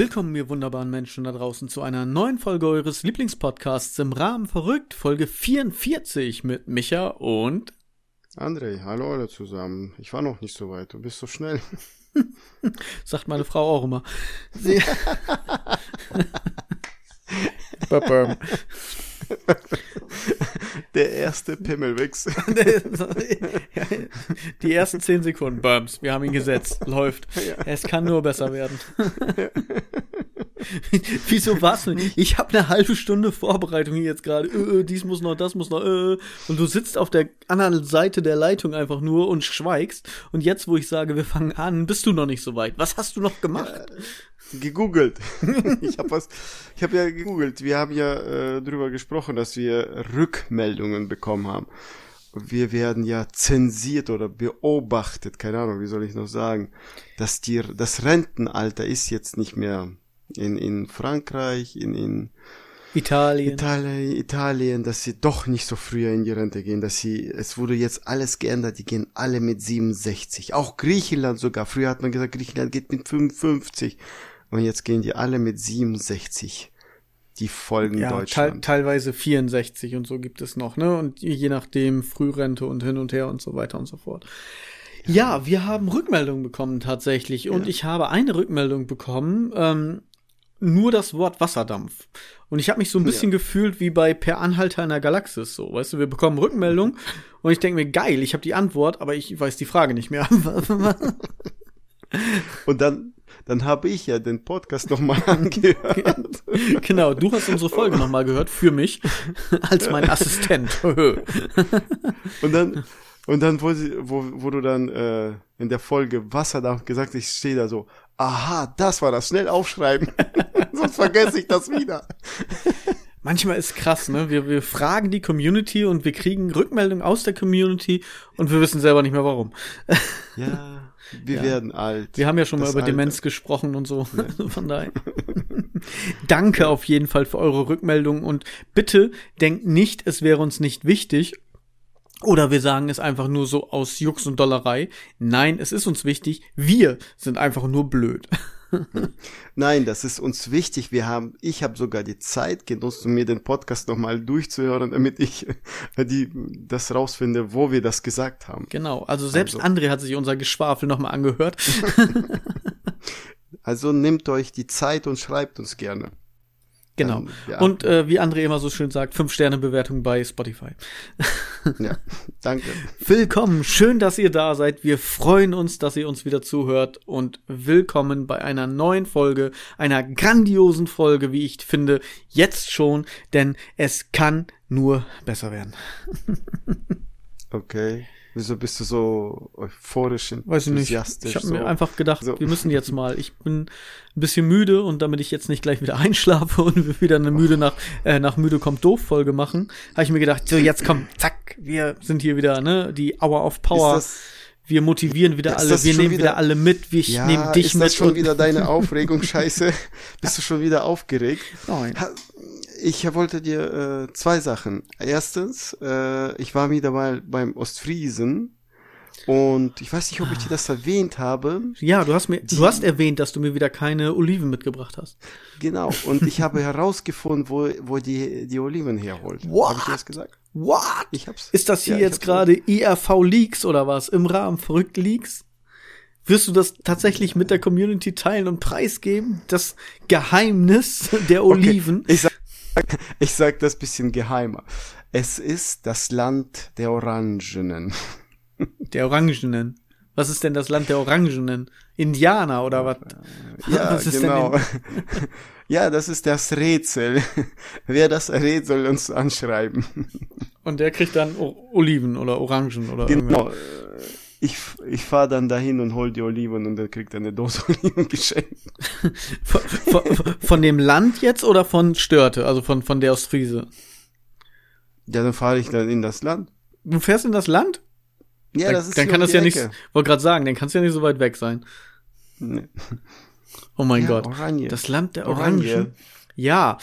Willkommen, ihr wunderbaren Menschen da draußen, zu einer neuen Folge eures Lieblingspodcasts im Rahmen verrückt, Folge 44 mit Micha und André. Hallo alle zusammen. Ich war noch nicht so weit, du bist so schnell. sagt meine Frau auch immer. Der erste Pimmelwix. Die ersten zehn Sekunden, Bums, wir haben ihn gesetzt, läuft. Es kann nur besser werden. Wieso nicht? Ich habe eine halbe Stunde Vorbereitung hier jetzt gerade. Äh, äh, dies muss noch, das muss noch. Äh. Und du sitzt auf der anderen Seite der Leitung einfach nur und schweigst. Und jetzt, wo ich sage, wir fangen an, bist du noch nicht so weit. Was hast du noch gemacht? gegoogelt. ich habe was, ich habe ja gegoogelt. Wir haben ja äh, drüber gesprochen, dass wir Rückmeldungen bekommen haben. Wir werden ja zensiert oder beobachtet, keine Ahnung, wie soll ich noch sagen, dass die, das Rentenalter ist jetzt nicht mehr in, in Frankreich, in, in Italien. Italien, Italien, dass sie doch nicht so früher in die Rente gehen, dass sie, es wurde jetzt alles geändert, die gehen alle mit 67. Auch Griechenland sogar. Früher hat man gesagt, Griechenland geht mit 55. Und jetzt gehen die alle mit 67. Die folgen ja, Deutschland. Te teilweise 64 und so gibt es noch, ne? Und je nachdem Frührente und hin und her und so weiter und so fort. Ja, wir haben Rückmeldungen bekommen tatsächlich. Und ja. ich habe eine Rückmeldung bekommen, ähm, nur das Wort Wasserdampf. Und ich habe mich so ein bisschen ja. gefühlt wie bei Per Anhalter in der Galaxis. So, weißt du, wir bekommen Rückmeldung und ich denke mir, geil, ich habe die Antwort, aber ich weiß die Frage nicht mehr. und dann dann habe ich ja den Podcast nochmal angehört. genau, du hast unsere Folge nochmal gehört für mich als mein Assistent. und dann und dann, wo, wo, wo du dann äh, in der Folge Wasserdampf gesagt hast, ich stehe da so, aha, das war das, schnell aufschreiben, sonst vergesse ich das wieder. Manchmal ist krass, ne? Wir, wir fragen die Community und wir kriegen Rückmeldungen aus der Community und wir wissen selber nicht mehr warum. ja. Wir ja. werden alt. Wir haben ja schon das mal über Alter. Demenz gesprochen und so. Ja. Von daher. Danke auf jeden Fall für eure Rückmeldung und bitte denkt nicht, es wäre uns nicht wichtig. Oder wir sagen es einfach nur so aus Jux und Dollerei. Nein, es ist uns wichtig. Wir sind einfach nur blöd. Nein, das ist uns wichtig. Wir haben, ich habe sogar die Zeit genutzt, um mir den Podcast nochmal durchzuhören, damit ich äh, die, das rausfinde, wo wir das gesagt haben. Genau. Also selbst also. André hat sich unser Geschwafel nochmal angehört. also nehmt euch die Zeit und schreibt uns gerne. Genau. Dann, ja. Und äh, wie André immer so schön sagt, fünf Sterne Bewertung bei Spotify. ja, danke. Willkommen, schön, dass ihr da seid. Wir freuen uns, dass ihr uns wieder zuhört und willkommen bei einer neuen Folge, einer grandiosen Folge, wie ich finde, jetzt schon, denn es kann nur besser werden. okay. Wieso bist du so euphorisch Weiß ich nicht. Ich habe so. mir einfach gedacht, so. wir müssen jetzt mal. Ich bin ein bisschen müde und damit ich jetzt nicht gleich wieder einschlafe und wieder eine müde nach äh, nach müde kommt doof Folge machen, habe ich mir gedacht, so jetzt komm, zack, wir sind hier wieder, ne, die Hour of Power. Wir motivieren wieder alle, wir nehmen wieder, wieder, alle mit, wir ja, nehmen dich ist mit. Das schon wieder deine Aufregung, Scheiße. Bist du schon wieder aufgeregt? Nein ich wollte dir äh, zwei Sachen. Erstens, äh, ich war wieder mal beim Ostfriesen und ich weiß nicht, ob ich dir das erwähnt habe. Ja, du hast mir, du hast erwähnt, dass du mir wieder keine Oliven mitgebracht hast. Genau. Und ich habe herausgefunden, wo, wo die, die Oliven herholt. What? Habe ich dir das gesagt? What? Ich hab's. Ist das hier ja, jetzt gerade IRV Leaks oder was? Im Rahmen verrückt Leaks? Wirst du das tatsächlich mit der Community teilen und preisgeben? Das Geheimnis der Oliven? Okay. Ich sag, das bisschen geheimer. Es ist das Land der Orangenen. Der Orangenen? Was ist denn das Land der Orangenen? Indianer oder was? Ja, was genau. ja, das ist das Rätsel. Wer das Rätsel soll uns anschreiben. Und der kriegt dann o Oliven oder Orangen oder Genau. Irgendwas ich, ich fahre dann dahin und hol die Oliven und dann kriegt er eine Dose Oliven geschenkt. von, von, von, dem Land jetzt oder von Störte, also von, von der Ostfriese? Ja, dann fahre ich dann in das Land. Du fährst in das Land? Ja, dann, das ist Dann kann das ja Ecke. nicht, wollte gerade sagen, dann kann es ja nicht so weit weg sein. Nee. Oh mein ja, Gott. Oranje. Das Land der Orangen. Oranje. Ja,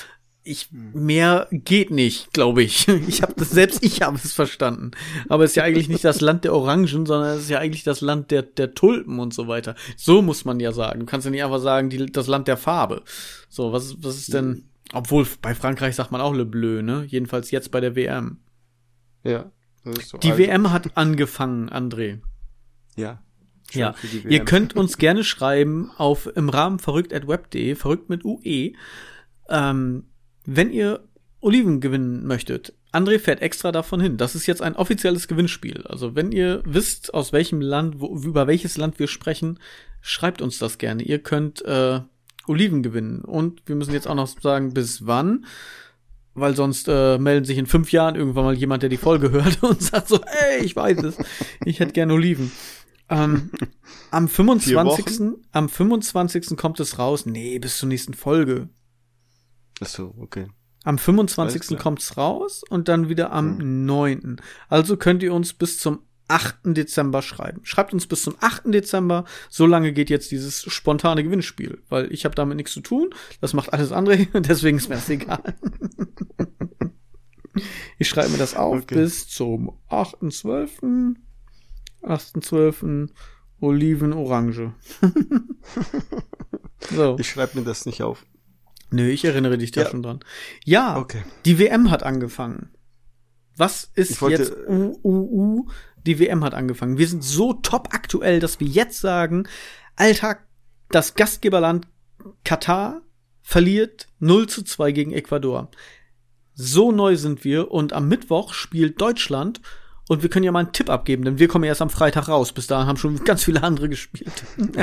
ich mehr geht nicht, glaube ich. Ich habe das selbst ich habe es verstanden. Aber es ist ja eigentlich nicht das Land der Orangen, sondern es ist ja eigentlich das Land der der Tulpen und so weiter. So muss man ja sagen. Du kannst ja nicht einfach sagen, die, das Land der Farbe. So, was was ist denn obwohl bei Frankreich sagt man auch Le Bleu, ne? Jedenfalls jetzt bei der WM. Ja. So die alt. WM hat angefangen, André. Ja. Ja, ihr könnt uns gerne schreiben auf im Rahmen verrückt@web.de, verrückt mit UE. Ähm, wenn ihr Oliven gewinnen möchtet, André fährt extra davon hin. Das ist jetzt ein offizielles Gewinnspiel. Also wenn ihr wisst, aus welchem Land, wo, über welches Land wir sprechen, schreibt uns das gerne. Ihr könnt äh, Oliven gewinnen. Und wir müssen jetzt auch noch sagen, bis wann. Weil sonst äh, melden sich in fünf Jahren irgendwann mal jemand, der die Folge hört und sagt so, hey, ich weiß es. Ich hätte gerne Oliven. Ähm, am 25. Am 25. kommt es raus. Nee, bis zur nächsten Folge. Ach so, okay. Am 25. kommt's raus und dann wieder am hm. 9. Also könnt ihr uns bis zum 8. Dezember schreiben. Schreibt uns bis zum 8. Dezember. So lange geht jetzt dieses spontane Gewinnspiel, weil ich habe damit nichts zu tun. Das macht alles andere, deswegen ist mir das egal. ich schreibe mir das auf okay. bis zum 8.12. 8.12. Oliven Orange. so. Ich schreibe mir das nicht auf. Nö, ich erinnere dich da ja. schon dran. Ja, okay. die WM hat angefangen. Was ist jetzt UUU? Die WM hat angefangen. Wir sind so top aktuell, dass wir jetzt sagen, Alter, das Gastgeberland Katar verliert 0 zu 2 gegen Ecuador. So neu sind wir und am Mittwoch spielt Deutschland und wir können ja mal einen Tipp abgeben, denn wir kommen erst am Freitag raus. Bis dahin haben schon ganz viele andere gespielt.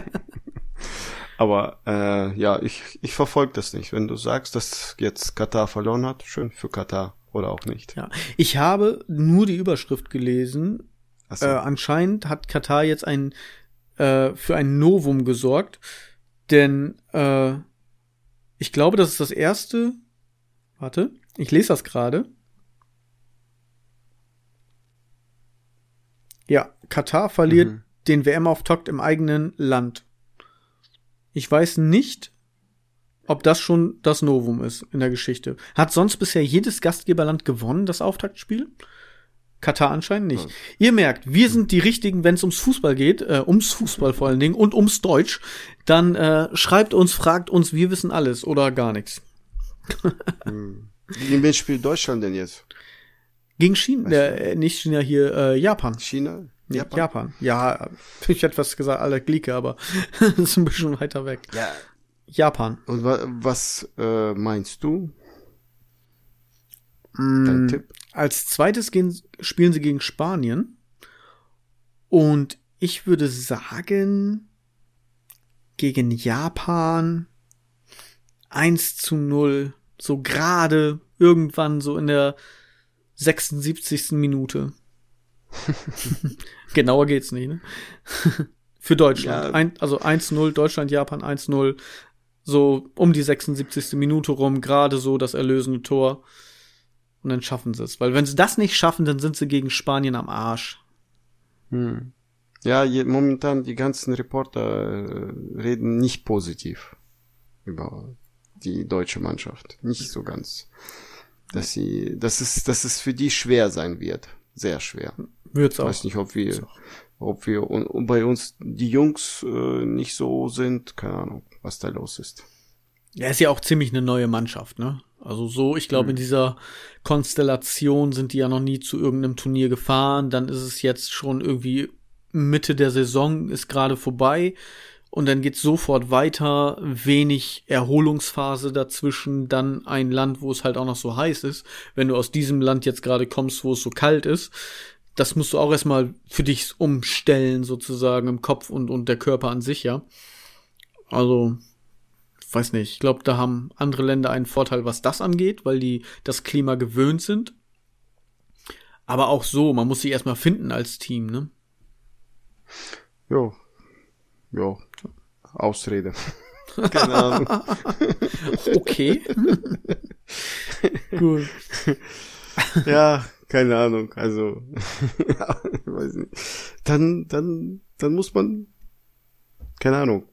Aber äh, ja, ich, ich verfolge das nicht. Wenn du sagst, dass jetzt Katar verloren hat, schön für Katar oder auch nicht. Ja, ich habe nur die Überschrift gelesen. So. Äh, anscheinend hat Katar jetzt ein äh, für ein Novum gesorgt, denn äh, ich glaube, das ist das erste. Warte, ich lese das gerade. Ja, Katar verliert mhm. den WM-Auftakt im eigenen Land. Ich weiß nicht, ob das schon das Novum ist in der Geschichte. Hat sonst bisher jedes Gastgeberland gewonnen, das Auftaktspiel? Katar anscheinend nicht. Ja. Ihr merkt, wir sind die Richtigen, wenn es ums Fußball geht, äh, ums Fußball vor allen Dingen und ums Deutsch. Dann äh, schreibt uns, fragt uns, wir wissen alles oder gar nichts. hm. Gegen wen spielt Deutschland denn jetzt? Gegen China, äh, nicht China hier, äh, Japan. China? Japan? Japan. Ja, ich hätte fast gesagt, alle Glieke, aber das ist ein bisschen weiter weg. Ja. Japan. Und wa was äh, meinst du? Mm, Dein Tipp? Als zweites gehen, spielen sie gegen Spanien. Und ich würde sagen, gegen Japan 1 zu 0. So gerade irgendwann so in der 76. Minute. Genauer geht's nicht, ne? Für Deutschland. Ja. Ein, also 1-0, Deutschland, Japan 1-0. So um die 76. Minute rum, gerade so das erlösende Tor. Und dann schaffen sie es. Weil wenn sie das nicht schaffen, dann sind sie gegen Spanien am Arsch. Hm. Ja, je, momentan die ganzen Reporter äh, reden nicht positiv über die deutsche Mannschaft. Nicht so ganz. Dass sie, dass es, dass es für die schwer sein wird. Sehr schwer. Wird's auch. Ich weiß nicht, ob wir, ob wir und, und bei uns die Jungs äh, nicht so sind. Keine Ahnung, was da los ist. Ja, ist ja auch ziemlich eine neue Mannschaft, ne? Also so, ich glaube, hm. in dieser Konstellation sind die ja noch nie zu irgendeinem Turnier gefahren. Dann ist es jetzt schon irgendwie Mitte der Saison ist gerade vorbei und dann geht's sofort weiter, wenig Erholungsphase dazwischen, dann ein Land, wo es halt auch noch so heiß ist. Wenn du aus diesem Land jetzt gerade kommst, wo es so kalt ist, das musst du auch erstmal für dich umstellen, sozusagen, im Kopf und, und der Körper an sich, ja. Also, weiß nicht, ich glaube, da haben andere Länder einen Vorteil, was das angeht, weil die das Klima gewöhnt sind. Aber auch so, man muss sich erstmal finden als Team, ne? Jo. Jo, Ausrede. Keine Ahnung. okay. Gut. Ja, keine Ahnung. Also, weiß nicht. Dann, dann, dann muss man, keine Ahnung,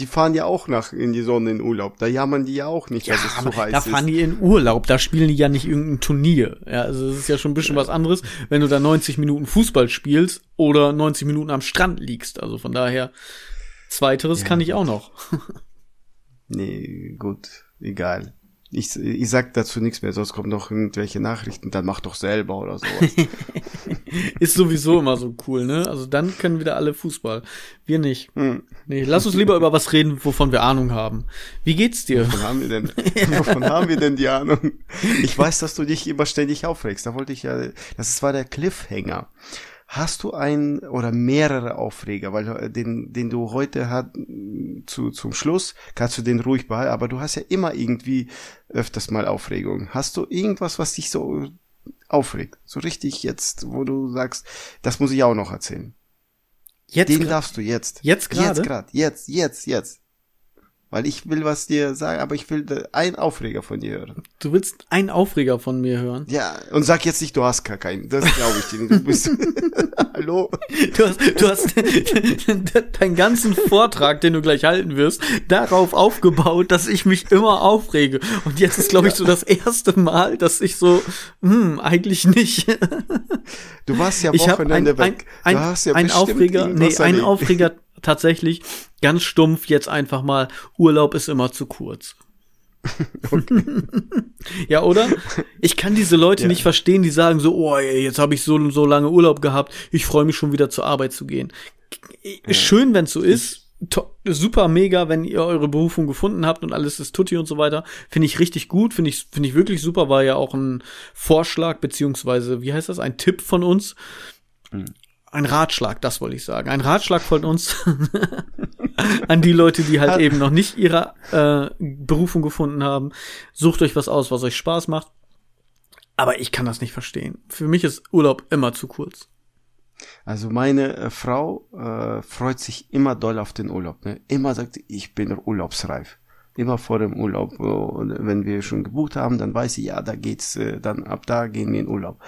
die fahren ja auch nach in die Sonne in Urlaub. Da jammern die ja auch nicht, Ja, dass es zu heiß da ist. fahren die in Urlaub, da spielen die ja nicht irgendein Turnier. Ja, also das ist ja schon ein bisschen was anderes, wenn du da 90 Minuten Fußball spielst oder 90 Minuten am Strand liegst. Also von daher, zweiteres Ja, kann ich auch noch. Nee, gut, egal. Ich, ich sag dazu nichts mehr, sonst kommen noch irgendwelche Nachrichten, dann mach doch selber oder sowas. Ist sowieso immer so cool, ne? Also dann können wieder alle Fußball. Wir nicht. Hm. Nee, lass uns lieber über was reden, wovon wir Ahnung haben. Wie geht's dir? Wovon haben wir denn, wovon haben wir denn die Ahnung? Ich weiß, dass du dich immer ständig aufregst. Da wollte ich ja, das war der Cliffhanger. Hast du einen oder mehrere Aufreger, weil äh, den, den du heute hat, zu, zum Schluss, kannst du den ruhig behalten, aber du hast ja immer irgendwie öfters mal Aufregung. Hast du irgendwas, was dich so aufregt? So richtig jetzt, wo du sagst, das muss ich auch noch erzählen. Jetzt, Den darfst du jetzt. jetzt gerade? Jetzt gerade, jetzt, jetzt, jetzt. Weil ich will was dir sagen, aber ich will einen Aufreger von dir hören. Du willst einen Aufreger von mir hören? Ja, und sag jetzt nicht, du hast gar keinen. Das glaube ich dir nicht. Du bist. Hallo? Du hast, du hast deinen ganzen Vortrag, den du gleich halten wirst, darauf aufgebaut, dass ich mich immer aufrege. Und jetzt ist, glaube ich, so das erste Mal, dass ich so, hm, eigentlich nicht. Du warst ja ein, Wochenende ein, weg. ein, du hast ja ein Aufreger, nee, ein. Aufreger tatsächlich, ganz stumpf jetzt einfach mal, Urlaub ist immer zu kurz. ja, oder? Ich kann diese Leute Ja. nicht verstehen, die sagen so, oh, jetzt habe ich so und so lange Urlaub gehabt, ich freue mich schon wieder zur Arbeit zu gehen. Schön, wenn es so ist. To super mega, wenn ihr eure Berufung gefunden habt und alles ist tutti und so weiter. Finde ich richtig gut, finde ich, finde ich wirklich super, war ja auch ein Vorschlag, beziehungsweise, wie heißt das, ein Tipp von uns. Ein Ratschlag, das wollte ich sagen. Ein Ratschlag von uns an die Leute, die halt eben noch nicht ihre äh, Berufung gefunden haben. Sucht euch was aus, was euch Spaß macht. Aber ich kann das nicht verstehen. Für mich ist Urlaub immer zu kurz. Also meine äh, Frau äh, freut sich immer doll auf den Urlaub. Ne? Immer sagt, sie, ich bin urlaubsreif. Immer vor dem Urlaub, und wenn wir schon gebucht haben, dann weiß sie, ja, da geht's, äh, dann ab da gehen wir in Urlaub.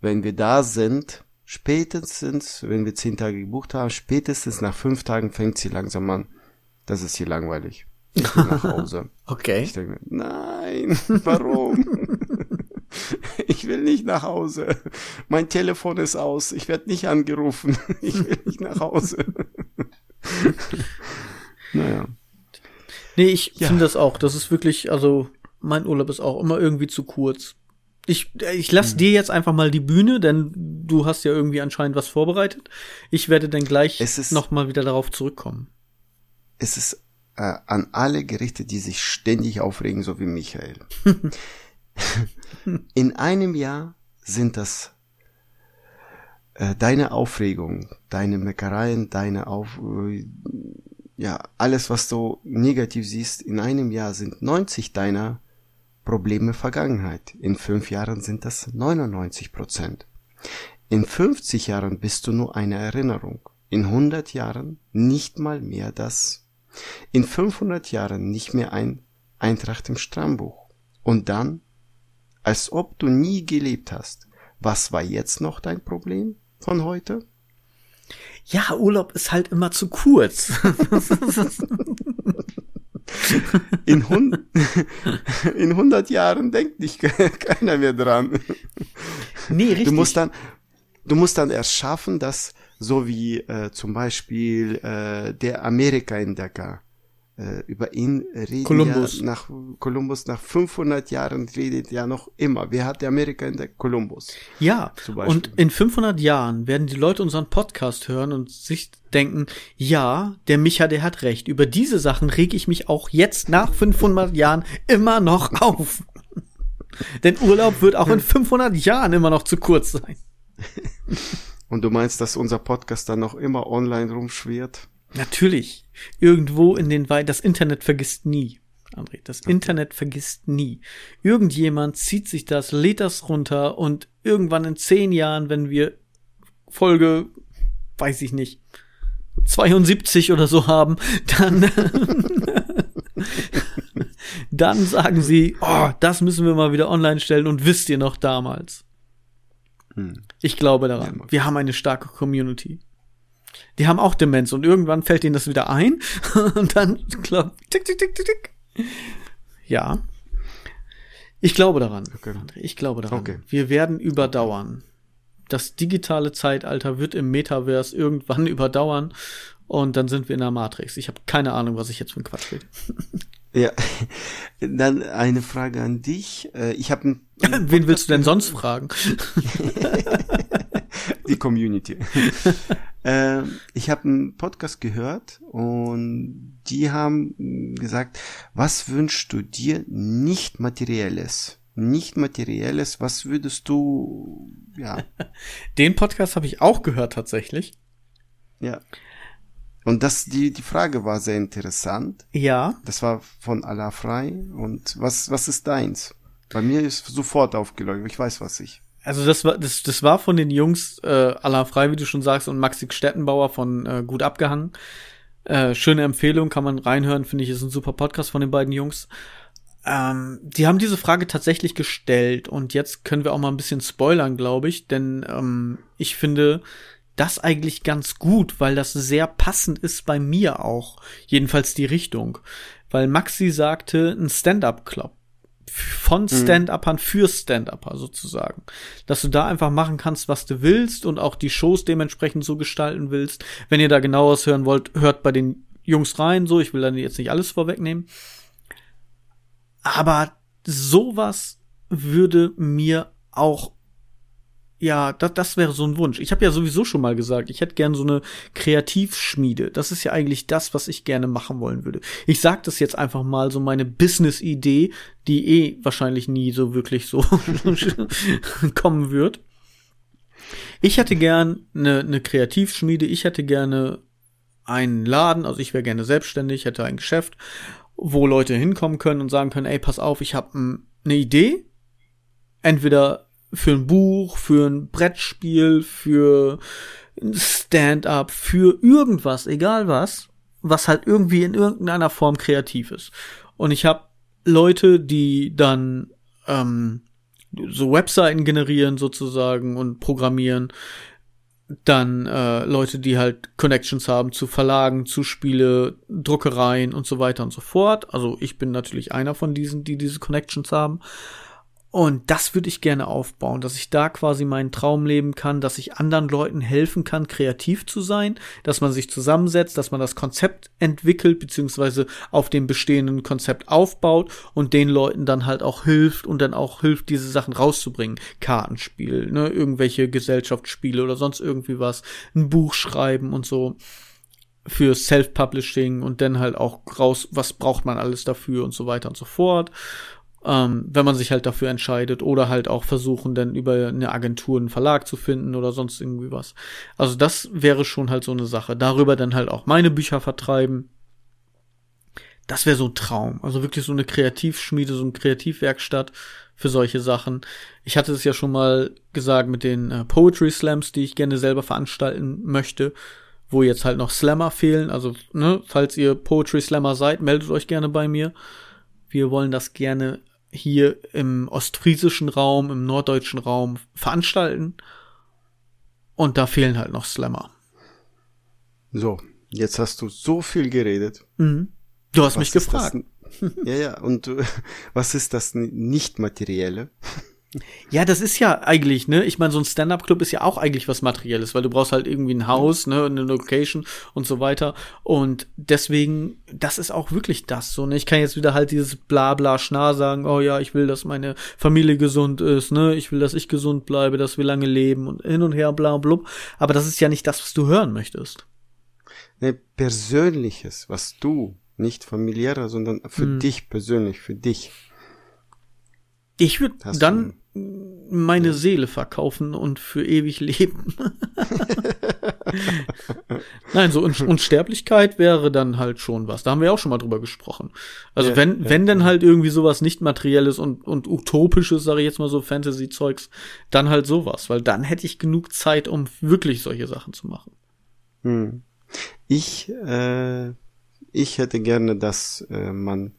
Wenn wir da sind, spätestens, wenn wir zehn Tage gebucht haben, spätestens nach fünf Tagen fängt sie langsam an. Das ist hier langweilig. Ich will nach Hause. Okay. Ich denke mir, nein, warum? Ich will nicht nach Hause. Mein Telefon ist aus. Ich werde nicht angerufen. Ich will nicht nach Hause. Naja. Nee, ich Ja. finde das auch. Das ist wirklich, also mein Urlaub ist auch immer irgendwie zu kurz. Ich, äh, ich Hm. lass dir jetzt einfach mal die Bühne, denn du hast ja irgendwie anscheinend was vorbereitet. Ich werde dann gleich Es ist- noch mal wieder darauf zurückkommen. Es ist äh, an alle gerichtet, die sich ständig aufregen, so wie Michael. In einem Jahr sind das äh, deine Aufregung, deine Meckereien, deine Auf, äh, ja, alles, was du negativ siehst, in einem Jahr sind 90 deiner Probleme Vergangenheit. In fünf Jahren sind das 99 Prozent. In 50 Jahren bist du nur eine Erinnerung. In 100 Jahren nicht mal mehr das. In 500 Jahren nicht mehr ein Eintracht im Stammbuch. Und dann, als ob du nie gelebt hast. Was war jetzt noch dein Problem von heute? Ja, Urlaub ist halt immer zu kurz. In, hun in 100 Jahren denkt nicht keiner mehr dran. nee, richtig. Du musst dann, du musst dann erst schaffen, dass so wie äh, zum Beispiel äh, der Amerika-Entdecker äh, über ihn redet Kolumbus. ja nach Kolumbus nach 500 Jahren redet ja noch immer. Wer hat der Amerika entdeckt? Kolumbus. Ja, und in 500 Jahren werden die Leute unseren Podcast hören und sich denken, ja, der Micha, der hat recht. Über diese Sachen reg ich mich auch jetzt nach 500 Jahren immer noch auf. Denn Urlaub wird auch in 500 Jahren immer noch zu kurz sein. Und du meinst, dass unser Podcast dann noch immer online rumschwirrt? Natürlich. Irgendwo in den Wei das Internet vergisst nie. André, das Internet vergisst nie. Irgendjemand zieht sich das, lädt das runter und irgendwann in zehn Jahren, wenn wir Folge, weiß ich nicht, 72 oder so haben, dann, dann sagen sie, oh, das müssen wir mal wieder online stellen und wisst ihr noch damals. Hm. Ich glaube daran. Wir haben eine starke Community. Die haben auch Demenz und irgendwann fällt ihnen das wieder ein und dann klappt tick, tick, tick, tick, tick. Ja. Ich glaube daran. Okay. Ich glaube daran. Okay. Wir werden überdauern. Das digitale Zeitalter wird im Metaverse irgendwann überdauern und dann sind wir in der Matrix. Ich habe keine Ahnung, was ich jetzt für ein Quatsch rede. Ja, dann eine Frage an dich. Äh, ich habe Wen willst du denn sonst fragen? Die Community. Ähm, ich habe einen Podcast gehört und die haben gesagt, was wünschst du dir nicht materielles? Nicht materielles, was würdest du, ja. Den Podcast habe ich auch gehört tatsächlich. Ja. Und das, die, die Frage war sehr interessant. Ja. Das war von Allah frei. Und was, was ist deins? Bei mir ist sofort aufgeleuchtet. Ich weiß, was ich. Also das war, das, das war von den Jungs äh, Allah frei, wie du schon sagst, und Maxi Stettenbauer von äh, Gut abgehangen. Äh, schöne Empfehlung, kann man reinhören, finde ich, ist ein super Podcast von den beiden Jungs. Ähm, die haben diese Frage tatsächlich gestellt und jetzt können wir auch mal ein bisschen spoilern, glaube ich, denn ähm, ich finde, das eigentlich ganz gut, weil das sehr passend ist bei mir auch. Jedenfalls die Richtung. Weil Maxi sagte, ein Stand-up-Club. Von mhm. Stand-Uppern für Stand-Upper sozusagen. Dass du da einfach machen kannst, was du willst und auch die Shows dementsprechend so gestalten willst. Wenn ihr da genaueres hören wollt, hört bei den Jungs rein, so. Ich will dann jetzt nicht alles vorwegnehmen. Aber sowas würde mir auch ja, das, das wäre so ein Wunsch. Ich habe ja sowieso schon mal gesagt, ich hätte gern so eine Kreativschmiede. Das ist ja eigentlich das, was ich gerne machen wollen würde. Ich sag das jetzt einfach mal so meine Business-Idee, die eh wahrscheinlich nie so wirklich so kommen wird. Ich hätte gern eine, eine Kreativschmiede. Ich hätte gerne einen Laden, also ich wäre gerne selbstständig, hätte ein Geschäft, wo Leute hinkommen können und sagen können, ey, pass auf, ich habe eine Idee. Entweder für ein Buch, für ein Brettspiel, für ein Stand-up, für irgendwas, egal was, was halt irgendwie in irgendeiner Form kreativ ist. Und ich habe Leute, die dann ähm, so Webseiten generieren sozusagen und programmieren. Dann äh, Leute, die halt Connections haben zu Verlagen, zu Spiele, Druckereien und so weiter und so fort. Also ich bin natürlich einer von diesen, die diese Connections haben. Und das würde ich gerne aufbauen, dass ich da quasi meinen Traum leben kann, dass ich anderen Leuten helfen kann, kreativ zu sein, dass man sich zusammensetzt, dass man das Konzept entwickelt, beziehungsweise auf dem bestehenden Konzept aufbaut und den Leuten dann halt auch hilft und dann auch hilft, diese Sachen rauszubringen. Kartenspiel, ne, irgendwelche Gesellschaftsspiele oder sonst irgendwie was, ein Buch schreiben und so für Self-Publishing und dann halt auch raus, was braucht man alles dafür und so weiter und so fort ähm, wenn man sich halt dafür entscheidet oder halt auch versuchen, dann über eine Agentur einen Verlag zu finden oder sonst irgendwie was. Also das wäre schon halt so eine Sache. Darüber dann halt auch meine Bücher vertreiben. Das wäre so ein Traum. Also wirklich so eine Kreativschmiede, so eine Kreativwerkstatt für solche Sachen. Ich hatte es ja schon mal gesagt mit den äh, Poetry Slams, die ich gerne selber veranstalten möchte, wo jetzt halt noch Slammer fehlen. Also, ne, falls ihr Poetry Slammer seid, meldet euch gerne bei mir. Wir wollen das gerne hier im ostfriesischen Raum, im norddeutschen Raum veranstalten. Und da fehlen halt noch Slammer. So, jetzt hast du so viel geredet. Mhm. Du hast was mich gefragt. Das, ja, ja, und äh, was ist das nicht materielle? Ja, das ist ja eigentlich, ne? Ich meine, so ein Stand-up-Club ist ja auch eigentlich was Materielles, weil du brauchst halt irgendwie ein Haus, ne, eine Location und so weiter. Und deswegen, das ist auch wirklich das so, ne? Ich kann jetzt wieder halt dieses Blabla Schnarr sagen, oh ja, ich will, dass meine Familie gesund ist, ne? Ich will, dass ich gesund bleibe, dass wir lange leben und hin und her, bla blub. Aber das ist ja nicht das, was du hören möchtest. Ne, Persönliches, was du, nicht familiärer, sondern für hm. dich persönlich, für dich. Ich würde dann meine ja. Seele verkaufen und für ewig leben. Nein, so Unsterblichkeit wäre dann halt schon was. Da haben wir auch schon mal drüber gesprochen. Also ja, wenn, ja, wenn denn halt irgendwie sowas nicht materielles und, und utopisches, sage ich jetzt mal so Fantasy-Zeugs, dann halt sowas, weil dann hätte ich genug Zeit, um wirklich solche Sachen zu machen. Hm. Ich, äh, ich hätte gerne, dass äh, man